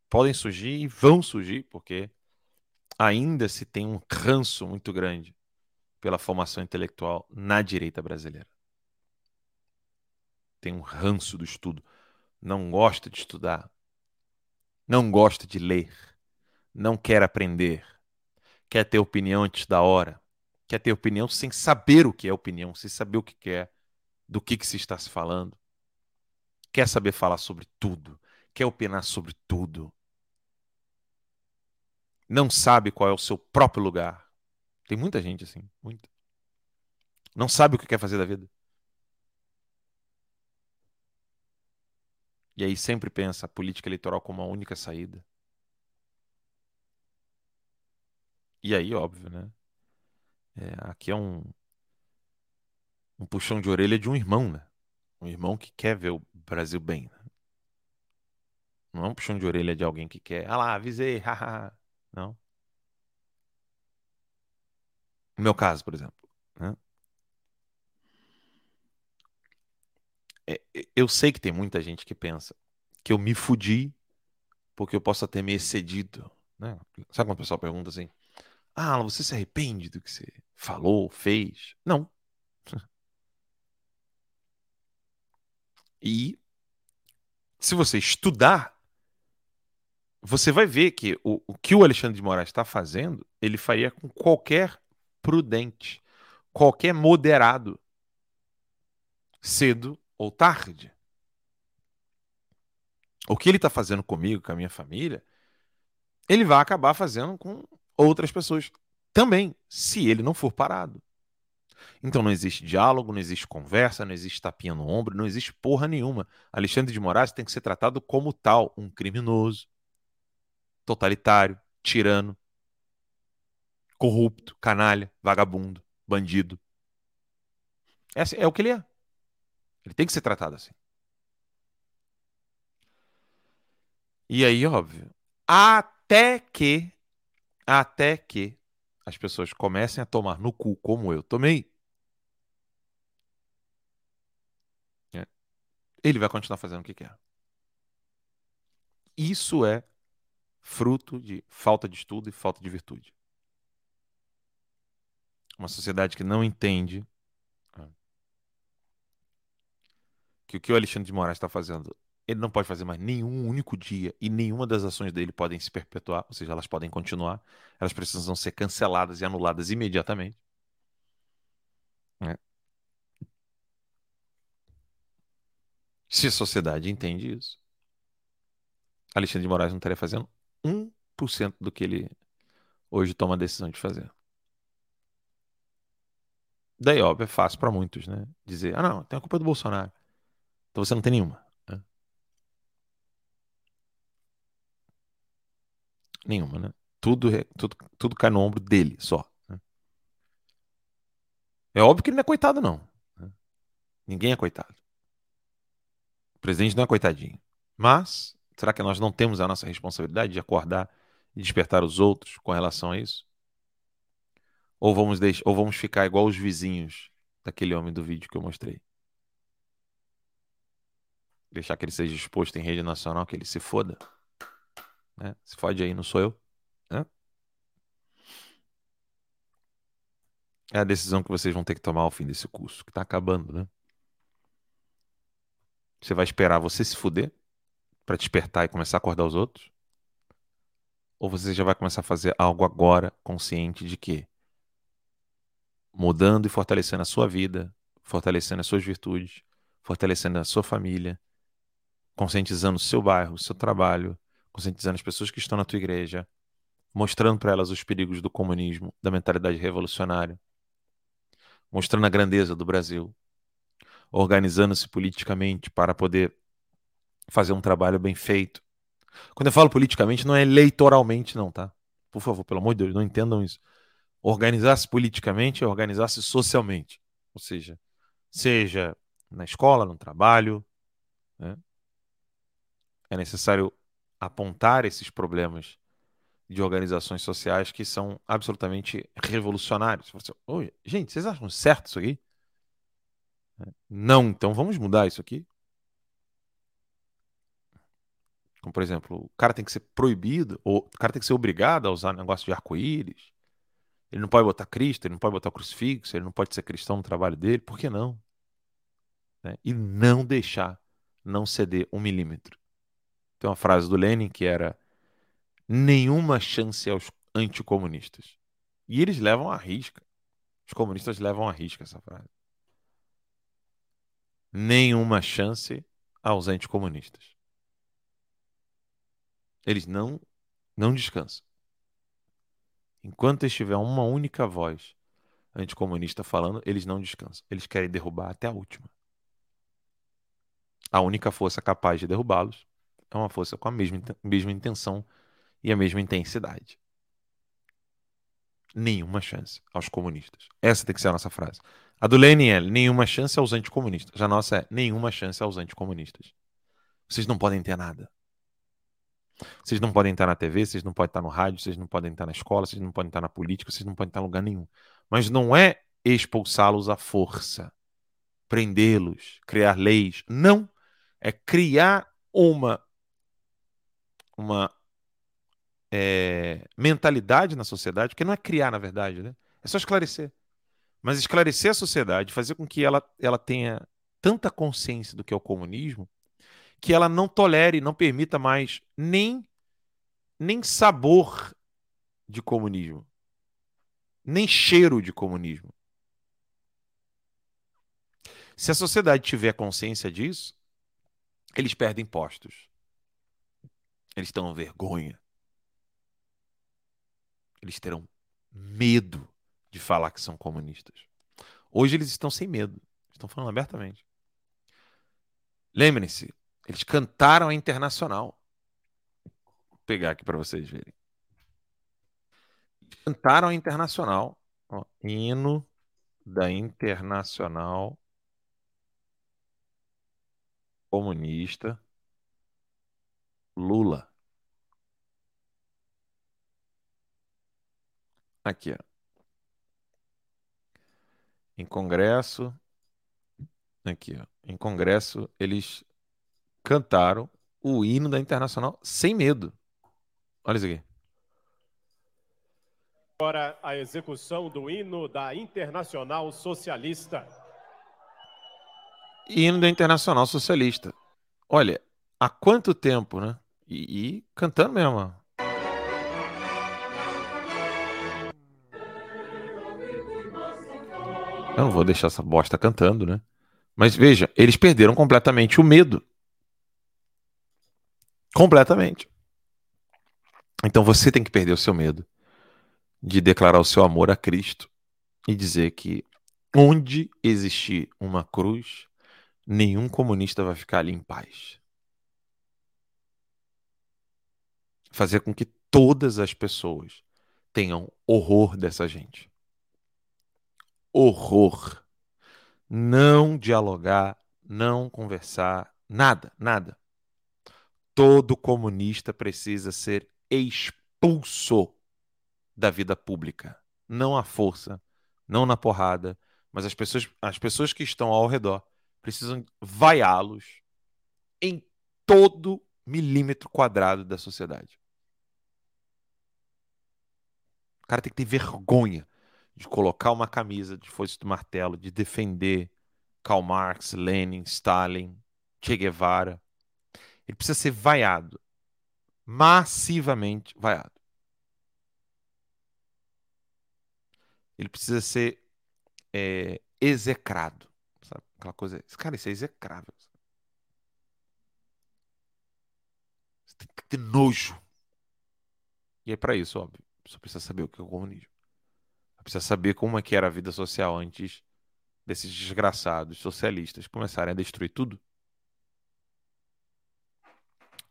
Podem surgir e vão surgir, porque ainda se tem um ranço muito grande pela formação intelectual na direita brasileira tem um ranço do estudo, não gosta de estudar, não gosta de ler, não quer aprender, quer ter opinião antes da hora, quer ter opinião sem saber o que é opinião, sem saber o que quer, do que, que se está se falando, quer saber falar sobre tudo, quer opinar sobre tudo, não sabe qual é o seu próprio lugar. Tem muita gente assim, muita. Não sabe o que quer fazer da vida. E aí sempre pensa a política eleitoral como a única saída. E aí, óbvio, né? É, aqui é um, um puxão de orelha de um irmão, né? Um irmão que quer ver o Brasil bem. Né? Não é um puxão de orelha de alguém que quer, ah lá, avisei, haha. Não. No meu caso, por exemplo. Né? É, eu sei que tem muita gente que pensa que eu me fudi porque eu possa ter me excedido. Né? Sabe quando o pessoal pergunta assim: Ah, você se arrepende do que você falou, fez? Não. E se você estudar, você vai ver que o, o que o Alexandre de Moraes está fazendo, ele faria com qualquer prudente, qualquer moderado, cedo ou tarde. O que ele está fazendo comigo, com a minha família, ele vai acabar fazendo com outras pessoas também, se ele não for parado. Então não existe diálogo, não existe conversa, não existe tapinha no ombro, não existe porra nenhuma. Alexandre de Moraes tem que ser tratado como tal, um criminoso, totalitário, tirano, corrupto, canalha, vagabundo, bandido. Esse é o que ele é. Ele tem que ser tratado assim. E aí, óbvio, até que, até que as pessoas comecem a tomar no cu como eu tomei, é, ele vai continuar fazendo o que quer. Isso é fruto de falta de estudo e falta de virtude. Uma sociedade que não entende é, que o que o Alexandre de Moraes está fazendo ele não pode fazer mais nenhum único dia e nenhuma das ações dele podem se perpetuar, ou seja, elas podem continuar, elas precisam ser canceladas e anuladas imediatamente. É. Se a sociedade entende isso, Alexandre de Moraes não estaria fazendo 1% do que ele hoje toma a decisão de fazer. Daí, óbvio, é fácil para muitos, né? Dizer, ah, não, tem a culpa do Bolsonaro. Então você não tem nenhuma. Nenhuma, né? Tudo, tudo, tudo cai no ombro dele só. Né? É óbvio que ele não é coitado, não. Né? Ninguém é coitado. O presidente não é coitadinho. Mas, será que nós não temos a nossa responsabilidade de acordar e despertar os outros com relação a isso? Ou vamos, deixar, ou vamos ficar igual os vizinhos daquele homem do vídeo que eu mostrei? Deixar que ele seja exposto em rede nacional, que ele se foda? Né? Se fode aí, não sou eu. Né? É a decisão que vocês vão ter que tomar ao fim desse curso, que está acabando, né? Você vai esperar você se fuder para despertar e começar a acordar os outros? Ou você já vai começar a fazer algo agora, consciente de que mudando e fortalecendo a sua vida, fortalecendo as suas virtudes, fortalecendo a sua família, conscientizando o seu bairro, o seu trabalho, conscientizando as pessoas que estão na tua igreja, mostrando para elas os perigos do comunismo, da mentalidade revolucionária, mostrando a grandeza do Brasil, organizando-se politicamente para poder fazer um trabalho bem feito. Quando eu falo politicamente, não é eleitoralmente, não, tá? Por favor, pelo amor de Deus, não entendam isso. Organizar-se politicamente é organizar-se socialmente. Ou seja, seja na escola, no trabalho. Né? É necessário apontar esses problemas de organizações sociais que são absolutamente revolucionários. Você, gente, vocês acham certo isso aqui? Não, então vamos mudar isso aqui. Como, por exemplo, o cara tem que ser proibido, ou o cara tem que ser obrigado a usar negócio de arco-íris. Ele não pode botar Cristo, ele não pode botar crucifixo, ele não pode ser cristão no trabalho dele. Por que não? Né? E não deixar, não ceder um milímetro. Tem uma frase do Lenin que era nenhuma chance aos anticomunistas. E eles levam a risca. Os comunistas levam a risca essa frase. Nenhuma chance aos anticomunistas. Eles não não descansam. Enquanto estiver uma única voz anticomunista falando, eles não descansam. Eles querem derrubar até a última. A única força capaz de derrubá-los é uma força com a mesma, mesma intenção e a mesma intensidade. Nenhuma chance aos comunistas. Essa tem que ser a nossa frase. A do Lenin é nenhuma chance aos anticomunistas. A nossa é nenhuma chance aos anticomunistas. Vocês não podem ter nada. Vocês não podem estar na TV, vocês não podem estar no rádio, vocês não podem estar na escola, vocês não podem estar na política, vocês não podem estar em lugar nenhum. Mas não é expulsá-los à força, prendê-los, criar leis. Não. É criar uma, uma é, mentalidade na sociedade, porque não é criar, na verdade, né? É só esclarecer. Mas esclarecer a sociedade, fazer com que ela, ela tenha tanta consciência do que é o comunismo, que ela não tolere, não permita mais nem, nem sabor de comunismo, nem cheiro de comunismo. Se a sociedade tiver consciência disso, eles perdem postos. Eles terão vergonha. Eles terão medo de falar que são comunistas. Hoje eles estão sem medo. Estão falando abertamente. Lembrem-se, eles cantaram a Internacional. Vou pegar aqui para vocês verem. Cantaram a Internacional. Ó, hino da Internacional Comunista Lula. Aqui, ó. Em congresso. Aqui, ó. Em congresso, eles cantaram o hino da Internacional sem medo. Olha isso aqui. Agora a execução do hino da Internacional Socialista. Hino da Internacional Socialista. Olha, há quanto tempo, né? E, e cantando mesmo. Eu não vou deixar essa bosta cantando, né? Mas veja, eles perderam completamente o medo. Completamente. Então você tem que perder o seu medo de declarar o seu amor a Cristo e dizer que onde existir uma cruz, nenhum comunista vai ficar ali em paz. Fazer com que todas as pessoas tenham horror dessa gente. Horror. Não dialogar, não conversar, nada, nada. Todo comunista precisa ser expulso da vida pública. Não à força, não na porrada, mas as pessoas, as pessoas que estão ao redor precisam vaiá-los em todo milímetro quadrado da sociedade. O cara tem que ter vergonha de colocar uma camisa de foice do martelo, de defender Karl Marx, Lenin, Stalin, Che Guevara. Ele precisa ser vaiado. Massivamente vaiado. Ele precisa ser é, execrado. Sabe? Aquela coisa. Cara, isso é execrável. Você tem que ter nojo. E é para isso, óbvio. Você precisa saber o que é o comunismo. Você precisa saber como é que era a vida social antes desses desgraçados socialistas começarem a destruir tudo.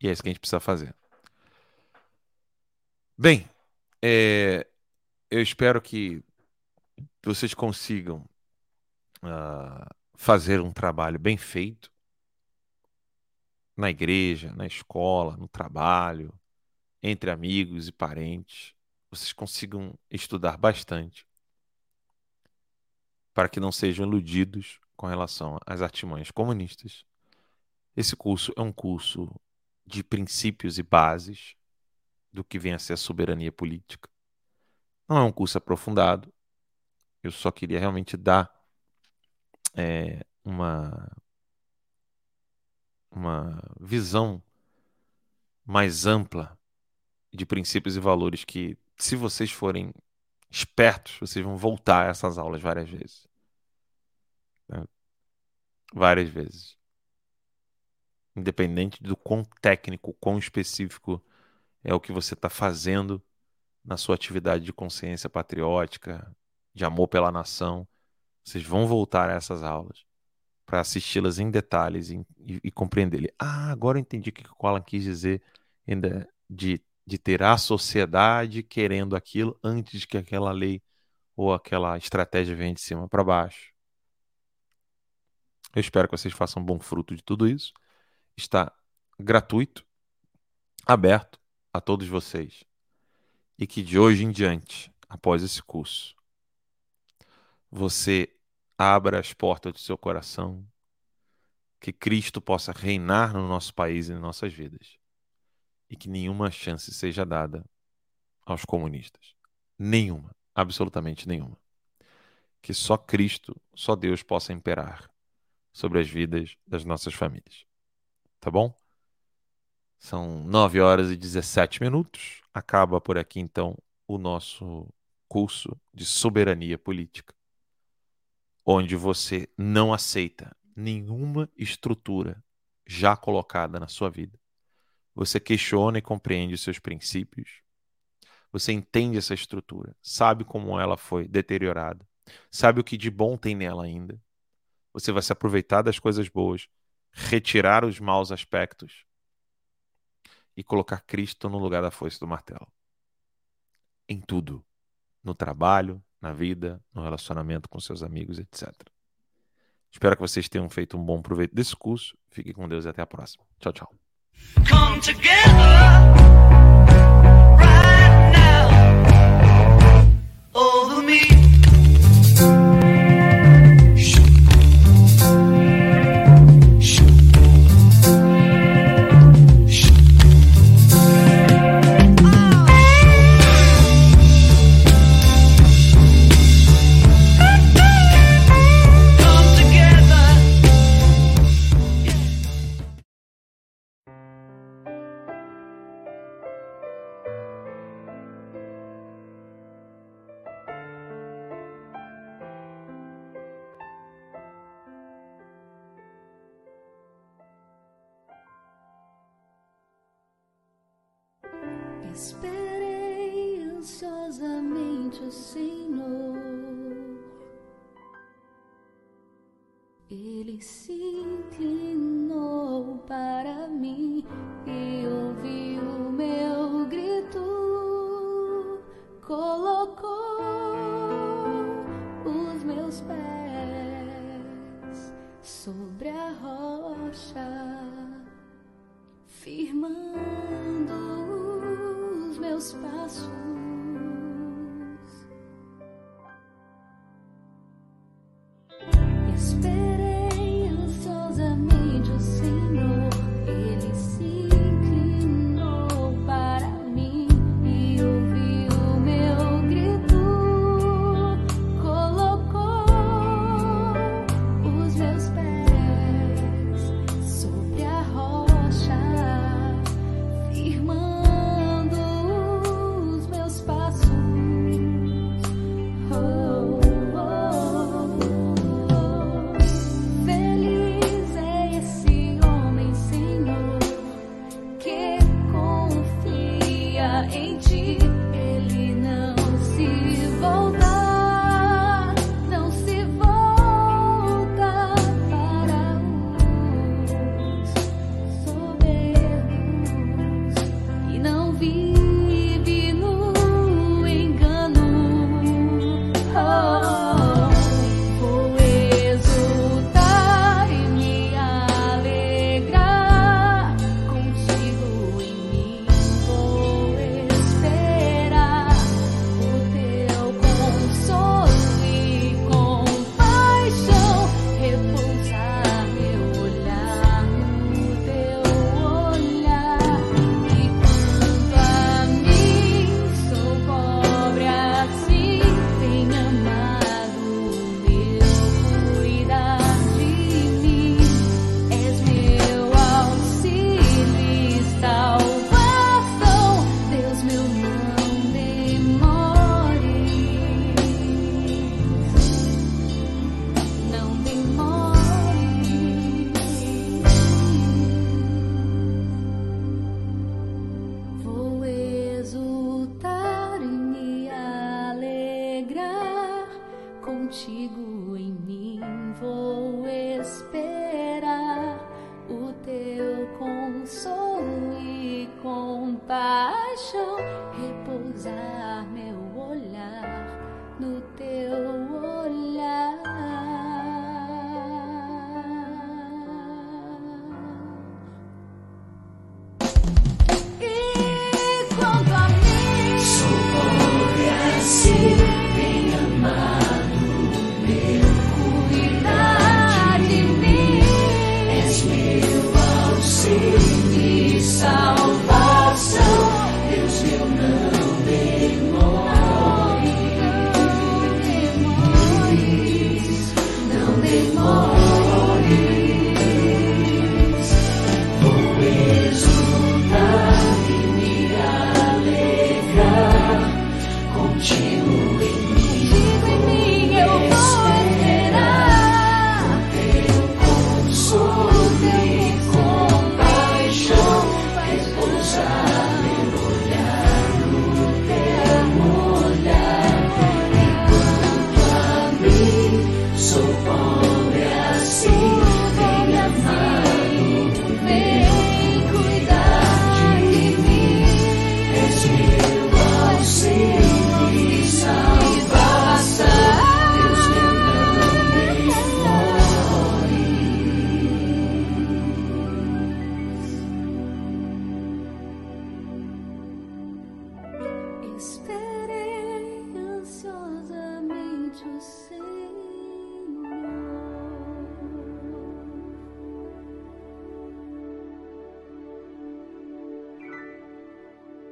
E é isso que a gente precisa fazer. Bem, é, eu espero que vocês consigam uh, fazer um trabalho bem feito na igreja, na escola, no trabalho, entre amigos e parentes. Vocês consigam estudar bastante para que não sejam iludidos com relação às artimanhas comunistas. Esse curso é um curso de princípios e bases do que vem a ser a soberania política. Não é um curso aprofundado. Eu só queria realmente dar é, uma uma visão mais ampla de princípios e valores que, se vocês forem espertos, vocês vão voltar a essas aulas várias vezes. Né? Várias vezes. Independente do quão técnico, quão específico é o que você está fazendo na sua atividade de consciência patriótica, de amor pela nação, vocês vão voltar a essas aulas para assisti-las em detalhes e, e, e compreender. Ah, agora eu entendi o que o Alan quis dizer ainda de, de ter a sociedade querendo aquilo antes que aquela lei ou aquela estratégia venha de cima para baixo. Eu espero que vocês façam bom fruto de tudo isso. Está gratuito, aberto a todos vocês. E que de hoje em diante, após esse curso, você abra as portas do seu coração, que Cristo possa reinar no nosso país e em nossas vidas, e que nenhuma chance seja dada aos comunistas. Nenhuma, absolutamente nenhuma. Que só Cristo, só Deus possa imperar sobre as vidas das nossas famílias. Tá bom? São 9 horas e 17 minutos. Acaba por aqui então o nosso curso de soberania política, onde você não aceita nenhuma estrutura já colocada na sua vida. Você questiona e compreende os seus princípios. Você entende essa estrutura, sabe como ela foi deteriorada, sabe o que de bom tem nela ainda. Você vai se aproveitar das coisas boas, retirar os maus aspectos e colocar Cristo no lugar da foice do martelo. Em tudo no trabalho, na vida, no relacionamento com seus amigos, etc. Espero que vocês tenham feito um bom proveito desse curso. Fiquem com Deus e até a próxima. Tchau, tchau. Come together right now over me. Esperei ansiosamente o Senhor. Ele se inclinou